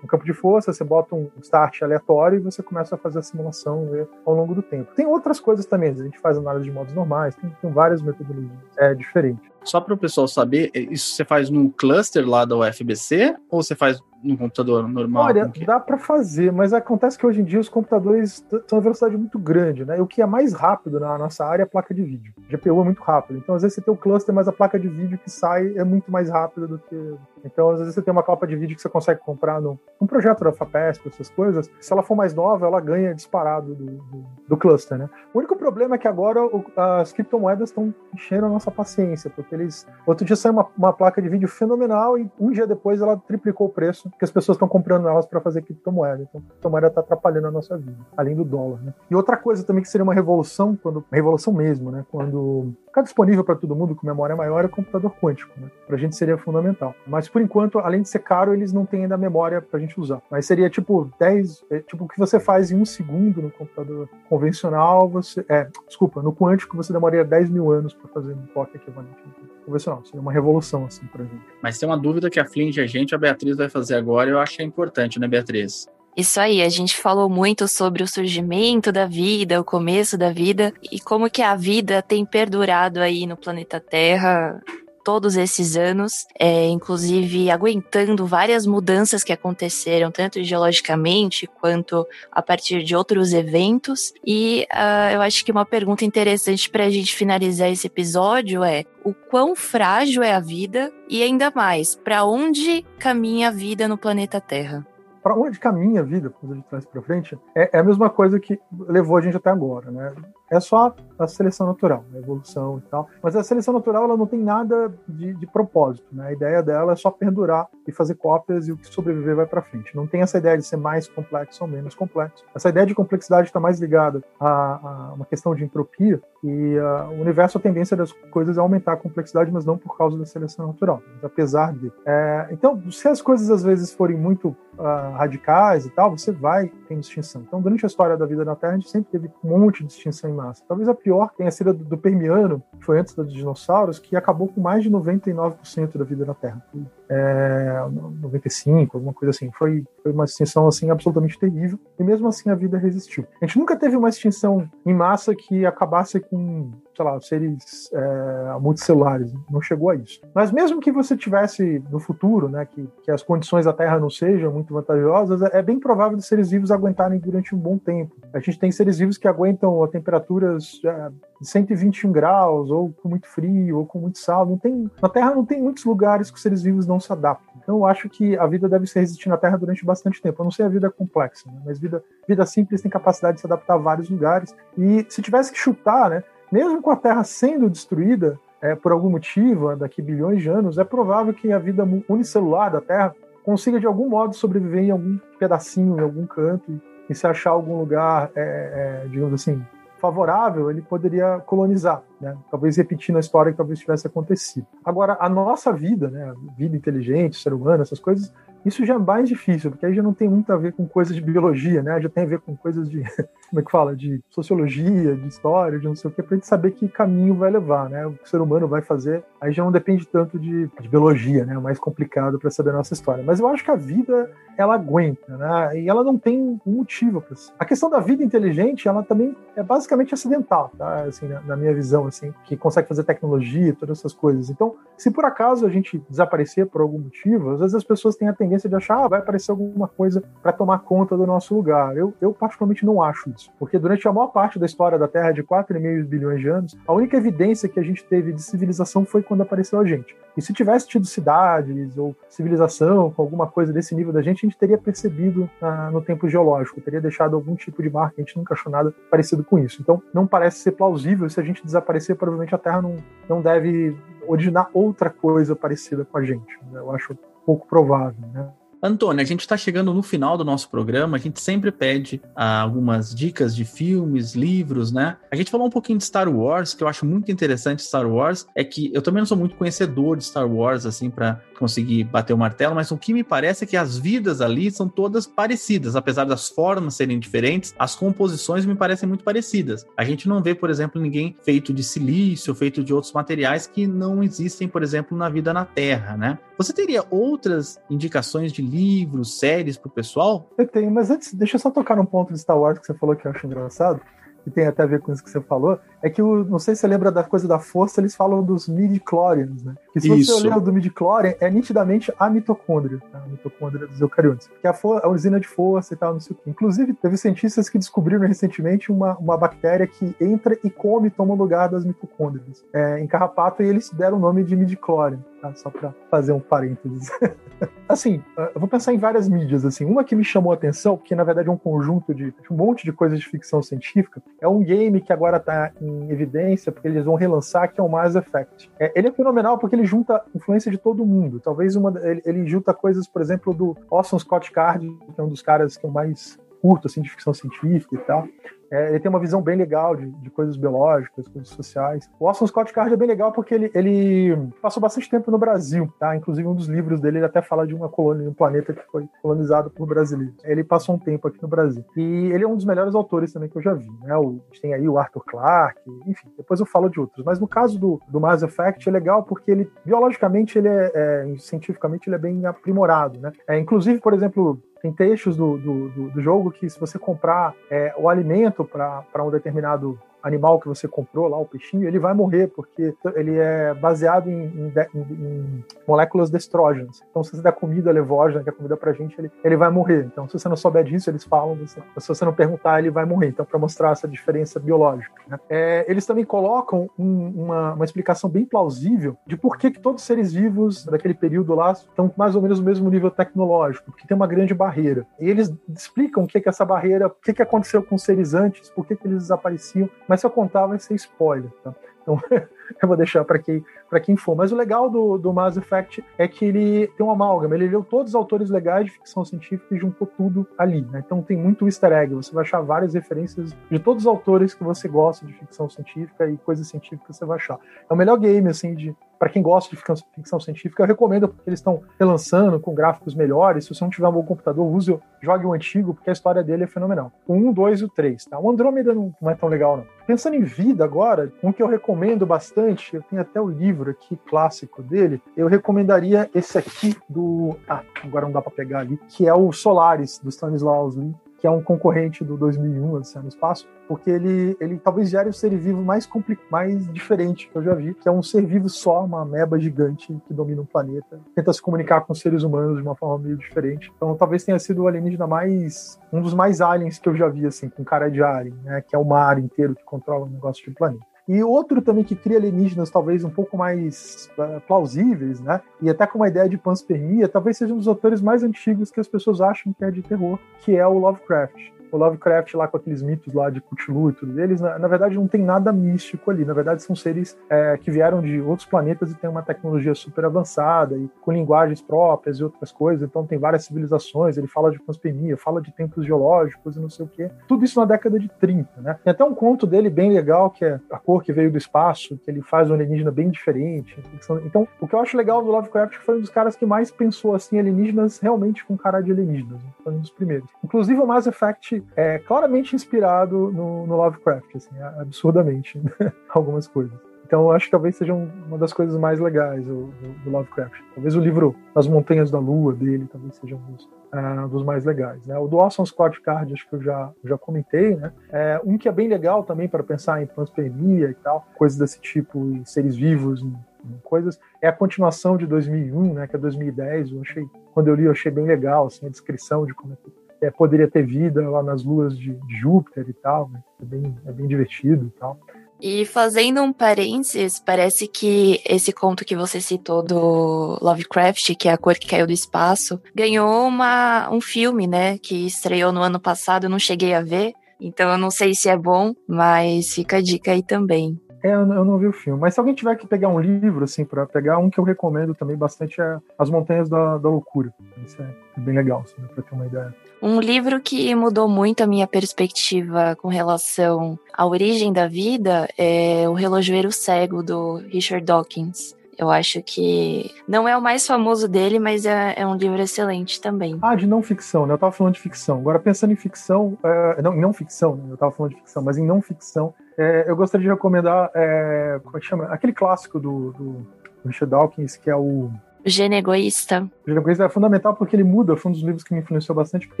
um, campo de força, você bota um start aleatório e você começa a fazer a simulação né, ao longo do tempo. Tem outras coisas também. A gente faz análise de modos normais, tem, tem várias metodologias é, diferentes. Só para o pessoal saber, isso você faz no cluster lá da UFBC ou você faz no computador normal? Olha, dá para fazer, mas acontece que hoje em dia os computadores estão a velocidade muito grande, né? E o que é mais rápido na nossa área é a placa de vídeo. GPU é muito rápido. Então, às vezes você tem o cluster, mas a placa de vídeo que sai é muito mais rápida do que. Então, às vezes você tem uma capa de vídeo que você consegue comprar num, num projeto da FAPESP, essas coisas. Se ela for mais nova, ela ganha disparado do, do, do cluster, né? O único problema é que agora o, as criptomoedas estão enchendo a nossa paciência, porque eles. Outro dia saiu uma, uma placa de vídeo fenomenal e um dia depois ela triplicou o preço que as pessoas estão comprando elas para fazer criptomoeda. Então, a criptomoeda está atrapalhando a nossa vida, além do dólar. Né? E outra coisa também que seria uma revolução, quando, uma revolução mesmo, né? quando ficar disponível para todo mundo com memória maior é o computador quântico. Né? Para a gente seria fundamental. Mas por enquanto, além de ser caro, eles não têm ainda memória para a gente usar. Mas seria tipo 10, é, tipo o que você faz em um segundo no computador convencional, você. É, desculpa, no quântico você demoraria 10 mil anos para fazer um toque equivalente convencional. Seria uma revolução, assim, pra gente. Mas tem uma dúvida que aflige a gente, a Beatriz vai fazer agora, e eu acho que é importante, né, Beatriz? Isso aí, a gente falou muito sobre o surgimento da vida, o começo da vida e como que a vida tem perdurado aí no planeta Terra todos esses anos, é, inclusive aguentando várias mudanças que aconteceram, tanto geologicamente quanto a partir de outros eventos. E uh, eu acho que uma pergunta interessante para a gente finalizar esse episódio é: o quão frágil é a vida e ainda mais, para onde caminha a vida no planeta Terra? para onde caminha a vida, quando a gente traz para frente, é, é, a mesma coisa que levou a gente até agora, né? É só a seleção natural, a evolução e tal. Mas a seleção natural ela não tem nada de, de propósito, né? A ideia dela é só perdurar e fazer cópias e o que sobreviver vai para frente. Não tem essa ideia de ser mais complexo ou menos complexo. Essa ideia de complexidade está mais ligada a, a, uma questão de entropia e uh, o universo, a tendência das coisas é aumentar a complexidade, mas não por causa da seleção natural. Apesar de. É, então, se as coisas às vezes forem muito uh, radicais e tal, você vai ter extinção. Então, durante a história da vida na Terra, a gente sempre teve um monte de extinção em massa. Talvez a pior tenha sido a do Permiano, que foi antes dos dinossauros, que acabou com mais de 99% da vida na Terra. É, 95, alguma coisa assim. Foi, foi uma extinção assim absolutamente terrível. E mesmo assim a vida resistiu. A gente nunca teve uma extinção em massa que acabasse com sei lá, seres é, multicelulares. Não chegou a isso. Mas mesmo que você tivesse no futuro, né, que, que as condições da Terra não sejam muito vantajosas, é, é bem provável os seres vivos aguentarem durante um bom tempo. A gente tem seres vivos que aguentam a temperaturas é, de 121 graus, ou com muito frio, ou com muito sal. Não tem, na Terra não tem muitos lugares que os seres vivos não se adaptam. Então eu acho que a vida deve se resistir na Terra durante bastante tempo. Eu não sei a vida complexa, né, mas vida, vida simples tem capacidade de se adaptar a vários lugares. E se tivesse que chutar, né, mesmo com a Terra sendo destruída é, por algum motivo, daqui bilhões de anos, é provável que a vida unicelular da Terra consiga de algum modo sobreviver em algum pedacinho, em algum canto, e, e se achar algum lugar, é, é, digamos assim, favorável, ele poderia colonizar, né? talvez repetindo a história que talvez tivesse acontecido. Agora, a nossa vida, né, a vida inteligente, ser humano, essas coisas, isso já é mais difícil, porque aí já não tem muito a ver com coisas de biologia, né? Já tem a ver com coisas de, [LAUGHS] como é que fala, de sociologia, de história, de não sei o que, pra gente saber que caminho vai levar, né? O que o ser humano vai fazer, aí já não depende tanto de, de biologia, né? É mais complicado para saber a nossa história. Mas eu acho que a vida, ela aguenta, né? E ela não tem um motivo para isso. A questão da vida inteligente, ela também é basicamente acidental, tá? Assim, na, na minha visão, assim, que consegue fazer tecnologia, todas essas coisas. Então, se por acaso a gente desaparecer por algum motivo, às vezes as pessoas têm a tendência tendência de achar, ah, vai aparecer alguma coisa para tomar conta do nosso lugar. Eu, eu, particularmente, não acho isso. Porque durante a maior parte da história da Terra, de 4,5 bilhões de anos, a única evidência que a gente teve de civilização foi quando apareceu a gente. E se tivesse tido cidades ou civilização com alguma coisa desse nível da gente, a gente teria percebido ah, no tempo geológico, teria deixado algum tipo de marca, a gente nunca achou nada parecido com isso. Então, não parece ser plausível. Se a gente desaparecer, provavelmente a Terra não, não deve originar outra coisa parecida com a gente. Eu acho pouco provável, né? Antônio, a gente está chegando no final do nosso programa, a gente sempre pede ah, algumas dicas de filmes, livros, né? A gente falou um pouquinho de Star Wars, que eu acho muito interessante Star Wars, é que eu também não sou muito conhecedor de Star Wars, assim, para conseguir bater o martelo, mas o que me parece é que as vidas ali são todas parecidas, apesar das formas serem diferentes, as composições me parecem muito parecidas. A gente não vê, por exemplo, ninguém feito de silício, feito de outros materiais que não existem, por exemplo, na vida na Terra, né? Você teria outras indicações de livros, séries para o pessoal? Eu tenho, mas antes, deixa eu só tocar num ponto de Star Wars que você falou que eu acho engraçado que tem até a ver com isso que você falou, é que o, não sei se você lembra da coisa da força, eles falam dos midi-chlorians, né? Que se isso. você olhar do midi-chlorian, é nitidamente a mitocôndria, tá? a mitocôndria dos eucariotes, que é a, a usina de força e tal, não sei o quê. Inclusive, teve cientistas que descobriram recentemente uma, uma bactéria que entra e come e toma o lugar das mitocôndrias é, em carrapato, e eles deram o nome de midi-chlorian, tá? Só para fazer um parênteses. [LAUGHS] assim, eu vou pensar em várias mídias, assim. Uma que me chamou a atenção, que na verdade é um conjunto de um monte de coisas de ficção científica, é um game que agora está em em evidência, porque eles vão relançar, que é o Mass Effect. É, ele é fenomenal porque ele junta influência de todo mundo. Talvez uma, ele, ele junta coisas, por exemplo, do Orson Scott Card, que é um dos caras que eu mais curto assim de ficção científica e tal. É, ele tem uma visão bem legal de, de, coisas biológicas, coisas sociais. O Orson Scott Card é bem legal porque ele, ele passou bastante tempo no Brasil, tá? Inclusive um dos livros dele ele até fala de uma colônia, um planeta que foi colonizado por brasileiros. Ele passou um tempo aqui no Brasil. E ele é um dos melhores autores também que eu já vi, né? O, tem aí o Arthur Clarke, enfim, depois eu falo de outros. Mas no caso do, do Mass Effect é legal porque ele, biologicamente, ele é, é cientificamente, ele é bem aprimorado, né? É, inclusive, por exemplo, tem trechos do, do, do, jogo que, se você comprar é, o alimento para um determinado animal que você comprou lá, o peixinho, ele vai morrer, porque ele é baseado em, em, em moléculas de estrógenos. Então, se você der comida levógena, que é comida pra gente, ele, ele vai morrer. Então, se você não souber disso, eles falam, você, se você não perguntar, ele vai morrer. Então, para mostrar essa diferença biológica. Né? É, eles também colocam um, uma, uma explicação bem plausível de por que, que todos os seres vivos daquele período lá estão mais ou menos no mesmo nível tecnológico, porque tem uma grande barreira. E eles explicam o que, que essa barreira, o que, que aconteceu com os seres antes, por que, que eles desapareciam, mas se eu contar vai ser spoiler. Tá? Então, [LAUGHS] eu vou deixar para quem, quem for. Mas o legal do, do Mass Effect é que ele tem um amálgama. Ele leu todos os autores legais de ficção científica e juntou tudo ali. Né? Então tem muito easter egg. Você vai achar várias referências de todos os autores que você gosta de ficção científica e coisas científicas você vai achar. É o melhor game, assim, de para quem gosta de ficção, ficção, científica, eu recomendo porque eles estão relançando com gráficos melhores. Se você não tiver um bom computador, use, jogue o antigo, porque a história dele é fenomenal. O 1, 2 e o 3, tá? O Andrômeda não, não é tão legal, não. Pensando em vida agora, um que eu recomendo bastante, eu tenho até o livro aqui clássico dele, eu recomendaria esse aqui do. Ah, agora não dá para pegar ali, que é o Solaris, do Stanislaus Lee que é um concorrente do 2001, Odisseia no Espaço, porque ele, ele talvez gere o ser vivo mais, mais diferente que eu já vi, que é um ser vivo só, uma ameba gigante que domina um planeta, tenta se comunicar com seres humanos de uma forma meio diferente. Então talvez tenha sido o alienígena mais. um dos mais aliens que eu já vi, assim, com cara de alien, né? Que é o mar inteiro que controla o negócio de planeta. E outro também que cria alienígenas talvez um pouco mais uh, plausíveis, né? E até com uma ideia de panspermia, talvez seja um dos autores mais antigos que as pessoas acham que é de terror, que é o Lovecraft o Lovecraft lá com aqueles mitos lá de Cthulhu e tudo deles, na, na verdade não tem nada místico ali. Na verdade são seres é, que vieram de outros planetas e têm uma tecnologia super avançada e com linguagens próprias e outras coisas. Então tem várias civilizações. Ele fala de panspermia, fala de tempos geológicos e não sei o quê. Tudo isso na década de 30, né? Tem até um conto dele bem legal que é A Cor que Veio do Espaço, que ele faz um alienígena bem diferente. Então, o que eu acho legal do Lovecraft foi um dos caras que mais pensou assim alienígenas realmente com cara de alienígenas. Foi um dos primeiros. Inclusive o Mass Effect é claramente inspirado no, no Lovecraft, assim, absurdamente, [LAUGHS] algumas coisas. Então, eu acho que talvez seja uma das coisas mais legais do, do, Lovecraft. Talvez o livro As Montanhas da Lua dele talvez seja um dos, uh, dos mais legais. Né? O do Orson Scott Card, acho que eu já, já comentei. Né? É, um que é bem legal também para pensar em panspermia e tal, coisas desse tipo, em seres vivos, em, em coisas, é a continuação de 2001, né, que é 2010. Eu achei, quando eu li, eu achei bem legal assim, a descrição de como é que é, poderia ter vida lá nas luas de, de Júpiter e tal, né? é, bem, é bem divertido e tal. E fazendo um parênteses, parece que esse conto que você citou do Lovecraft, que é a cor que caiu do espaço, ganhou uma, um filme, né? Que estreou no ano passado, eu não cheguei a ver. Então eu não sei se é bom, mas fica a dica aí também. É, eu não vi o filme. Mas se alguém tiver que pegar um livro, assim, para pegar, um que eu recomendo também bastante é As Montanhas da, da Loucura. Isso é, é bem legal, assim, pra ter uma ideia. Um livro que mudou muito a minha perspectiva com relação à origem da vida é O Relojoeiro Cego, do Richard Dawkins. Eu acho que não é o mais famoso dele, mas é, é, um livro excelente também. Ah, de não ficção, né? Eu tava falando de ficção. Agora, pensando em ficção, é, não, não ficção, né? Eu tava falando de ficção, mas em não ficção, é, eu gostaria de recomendar, é, como é que chama? Aquele clássico do, do Richard Dawkins, que é o Gênio Egoísta. Gênio Egoísta é fundamental porque ele muda, foi um dos livros que me influenciou bastante, porque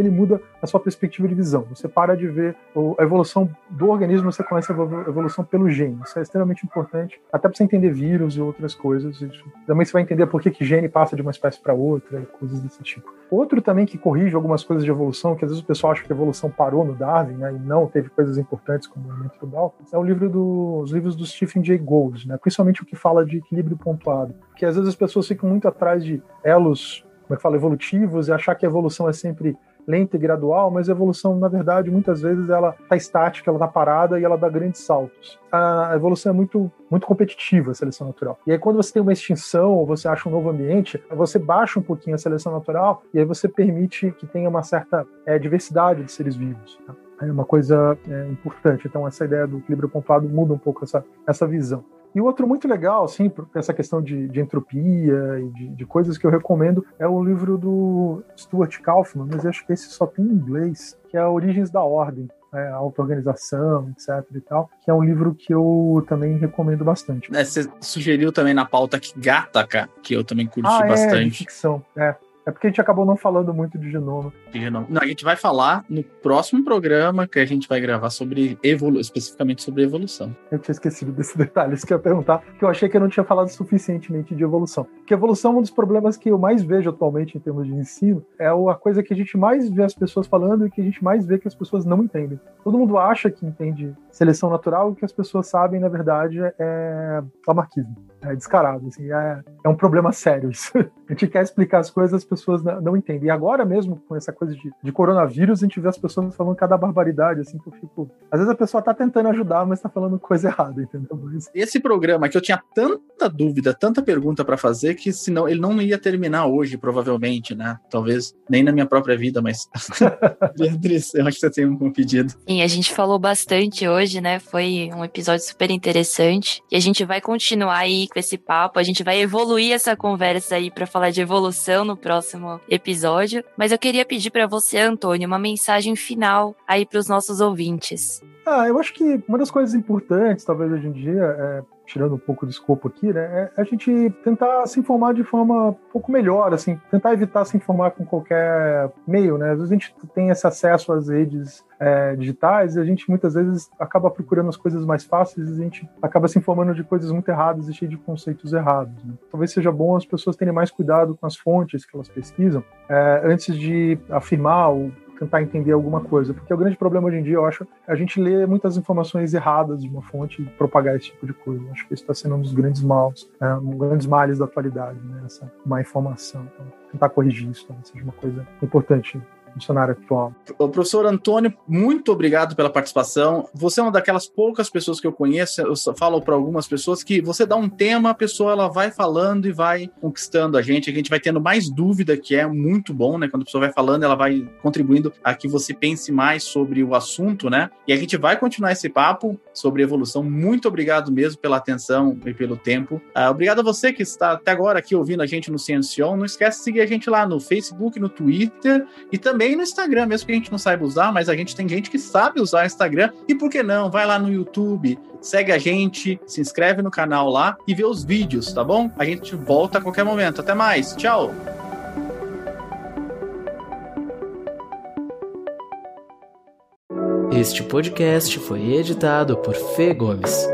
ele muda a sua perspectiva de visão. Você para de ver a evolução do organismo, você começa a evolução pelo gene. Isso é extremamente importante, até para você entender vírus e outras coisas. Também você vai entender por que, que gene passa de uma espécie para outra, coisas desse tipo. Outro também que corrige algumas coisas de evolução, que às vezes o pessoal acha que a evolução parou no Darwin, né, e não teve coisas importantes como o movimento do Dawkins, é o livro do, os livros do Stephen Jay Gould, né, principalmente o que fala de equilíbrio pontuado. Que às vezes as pessoas ficam muito atrás de elos, como é que fala, evolutivos, e achar que a evolução é sempre lenta e gradual, mas a evolução, na verdade, muitas vezes ela está estática, ela está parada e ela dá grandes saltos. A evolução é muito, muito competitiva, a seleção natural. E aí, quando você tem uma extinção ou você acha um novo ambiente, você baixa um pouquinho a seleção natural e aí você permite que tenha uma certa é, diversidade de seres vivos. Tá? É uma coisa é, importante. Então, essa ideia do equilíbrio pontuado muda um pouco essa, essa visão. E o outro muito legal, assim, essa questão de, de entropia e de, de, coisas que eu recomendo, é o livro do Stuart Kaufman, mas eu acho que esse só tem em inglês, que é Origens da Ordem. É, auto-organização, etc e tal, que é um livro que eu também recomendo bastante. É, você sugeriu também na pauta que Gataca, que eu também curti ah, bastante. É, ficção, é. É porque a gente acabou não falando muito de genoma. De genoma. Não, a gente vai falar no próximo programa que a gente vai gravar sobre evolu especificamente sobre evolução. Eu tinha esquecido desse [LAUGHS] detalhe, isso que eu ia perguntar, que eu achei que eu não tinha falado suficientemente de evolução. Porque evolução é um dos problemas que eu mais vejo atualmente em termos de ensino, é a coisa que a gente mais vê as pessoas falando e que a gente mais vê que as pessoas não entendem. Todo mundo acha que entende seleção natural, o que as pessoas sabem, na verdade, é lamarquismo. É descarado, assim, é, é um problema sério isso. [LAUGHS] A gente quer explicar as coisas, as pessoas não, entendem. E agora mesmo, com essa coisa de, de, coronavírus, a gente vê as pessoas falando cada barbaridade, assim, que eu fico... Às vezes a pessoa tá tentando ajudar, mas tá falando coisa errada, entendeu? Mas... Esse programa que eu tinha tanta dúvida, tanta pergunta para fazer, que senão ele não ia terminar hoje, provavelmente, né? Talvez nem na minha própria vida, mas... [LAUGHS] Beatriz, eu acho que você tem um pedido. Sim, a gente falou bastante hoje, né? Foi um episódio super interessante. E a gente vai continuar aí com esse papo. A gente vai evoluir essa conversa aí para falar de evolução no próximo episódio. Mas eu queria pedir para você, Antônio, uma mensagem final aí para os nossos ouvintes. Ah, eu acho que uma das coisas importantes, talvez hoje em dia, é tirando um pouco do escopo aqui, né, é a gente tentar se informar de forma um pouco melhor, assim, tentar evitar se informar com qualquer meio, né? Às vezes a gente tem esse acesso às redes é, digitais e a gente muitas vezes acaba procurando as coisas mais fáceis e a gente acaba se informando de coisas muito erradas e cheio de conceitos errados. Né? Talvez seja bom as pessoas terem mais cuidado com as fontes que elas pesquisam é, antes de afirmar ou tentar entender alguma coisa. Porque o grande problema hoje em dia, eu acho, é a gente lê muitas informações erradas de uma fonte e propagar esse tipo de coisa. Eu acho que isso está sendo um dos grandes maus, é, um grandes males da atualidade, né? essa má informação. Então, tentar corrigir isso talvez seja uma coisa importante no cenário atual. O professor Antônio, muito obrigado pela participação. Você é uma daquelas poucas pessoas que eu conheço, eu falo para algumas pessoas que você dá um tema, a pessoa ela vai falando e vai conquistando a gente, a gente vai tendo mais dúvida, que é muito bom, né? Quando a pessoa vai falando, ela vai contribuindo a que você pense mais sobre o assunto, né? E a gente vai continuar esse papo sobre evolução. Muito obrigado mesmo pela atenção e pelo tempo. Uh, obrigado a você que está até agora aqui ouvindo a gente no Ciencion. Não esquece de seguir a gente lá no Facebook, no Twitter e também também no Instagram, mesmo que a gente não saiba usar, mas a gente tem gente que sabe usar o Instagram. E por que não? Vai lá no YouTube, segue a gente, se inscreve no canal lá e vê os vídeos, tá bom? A gente volta a qualquer momento. Até mais. Tchau. Este podcast foi editado por Fê Gomes.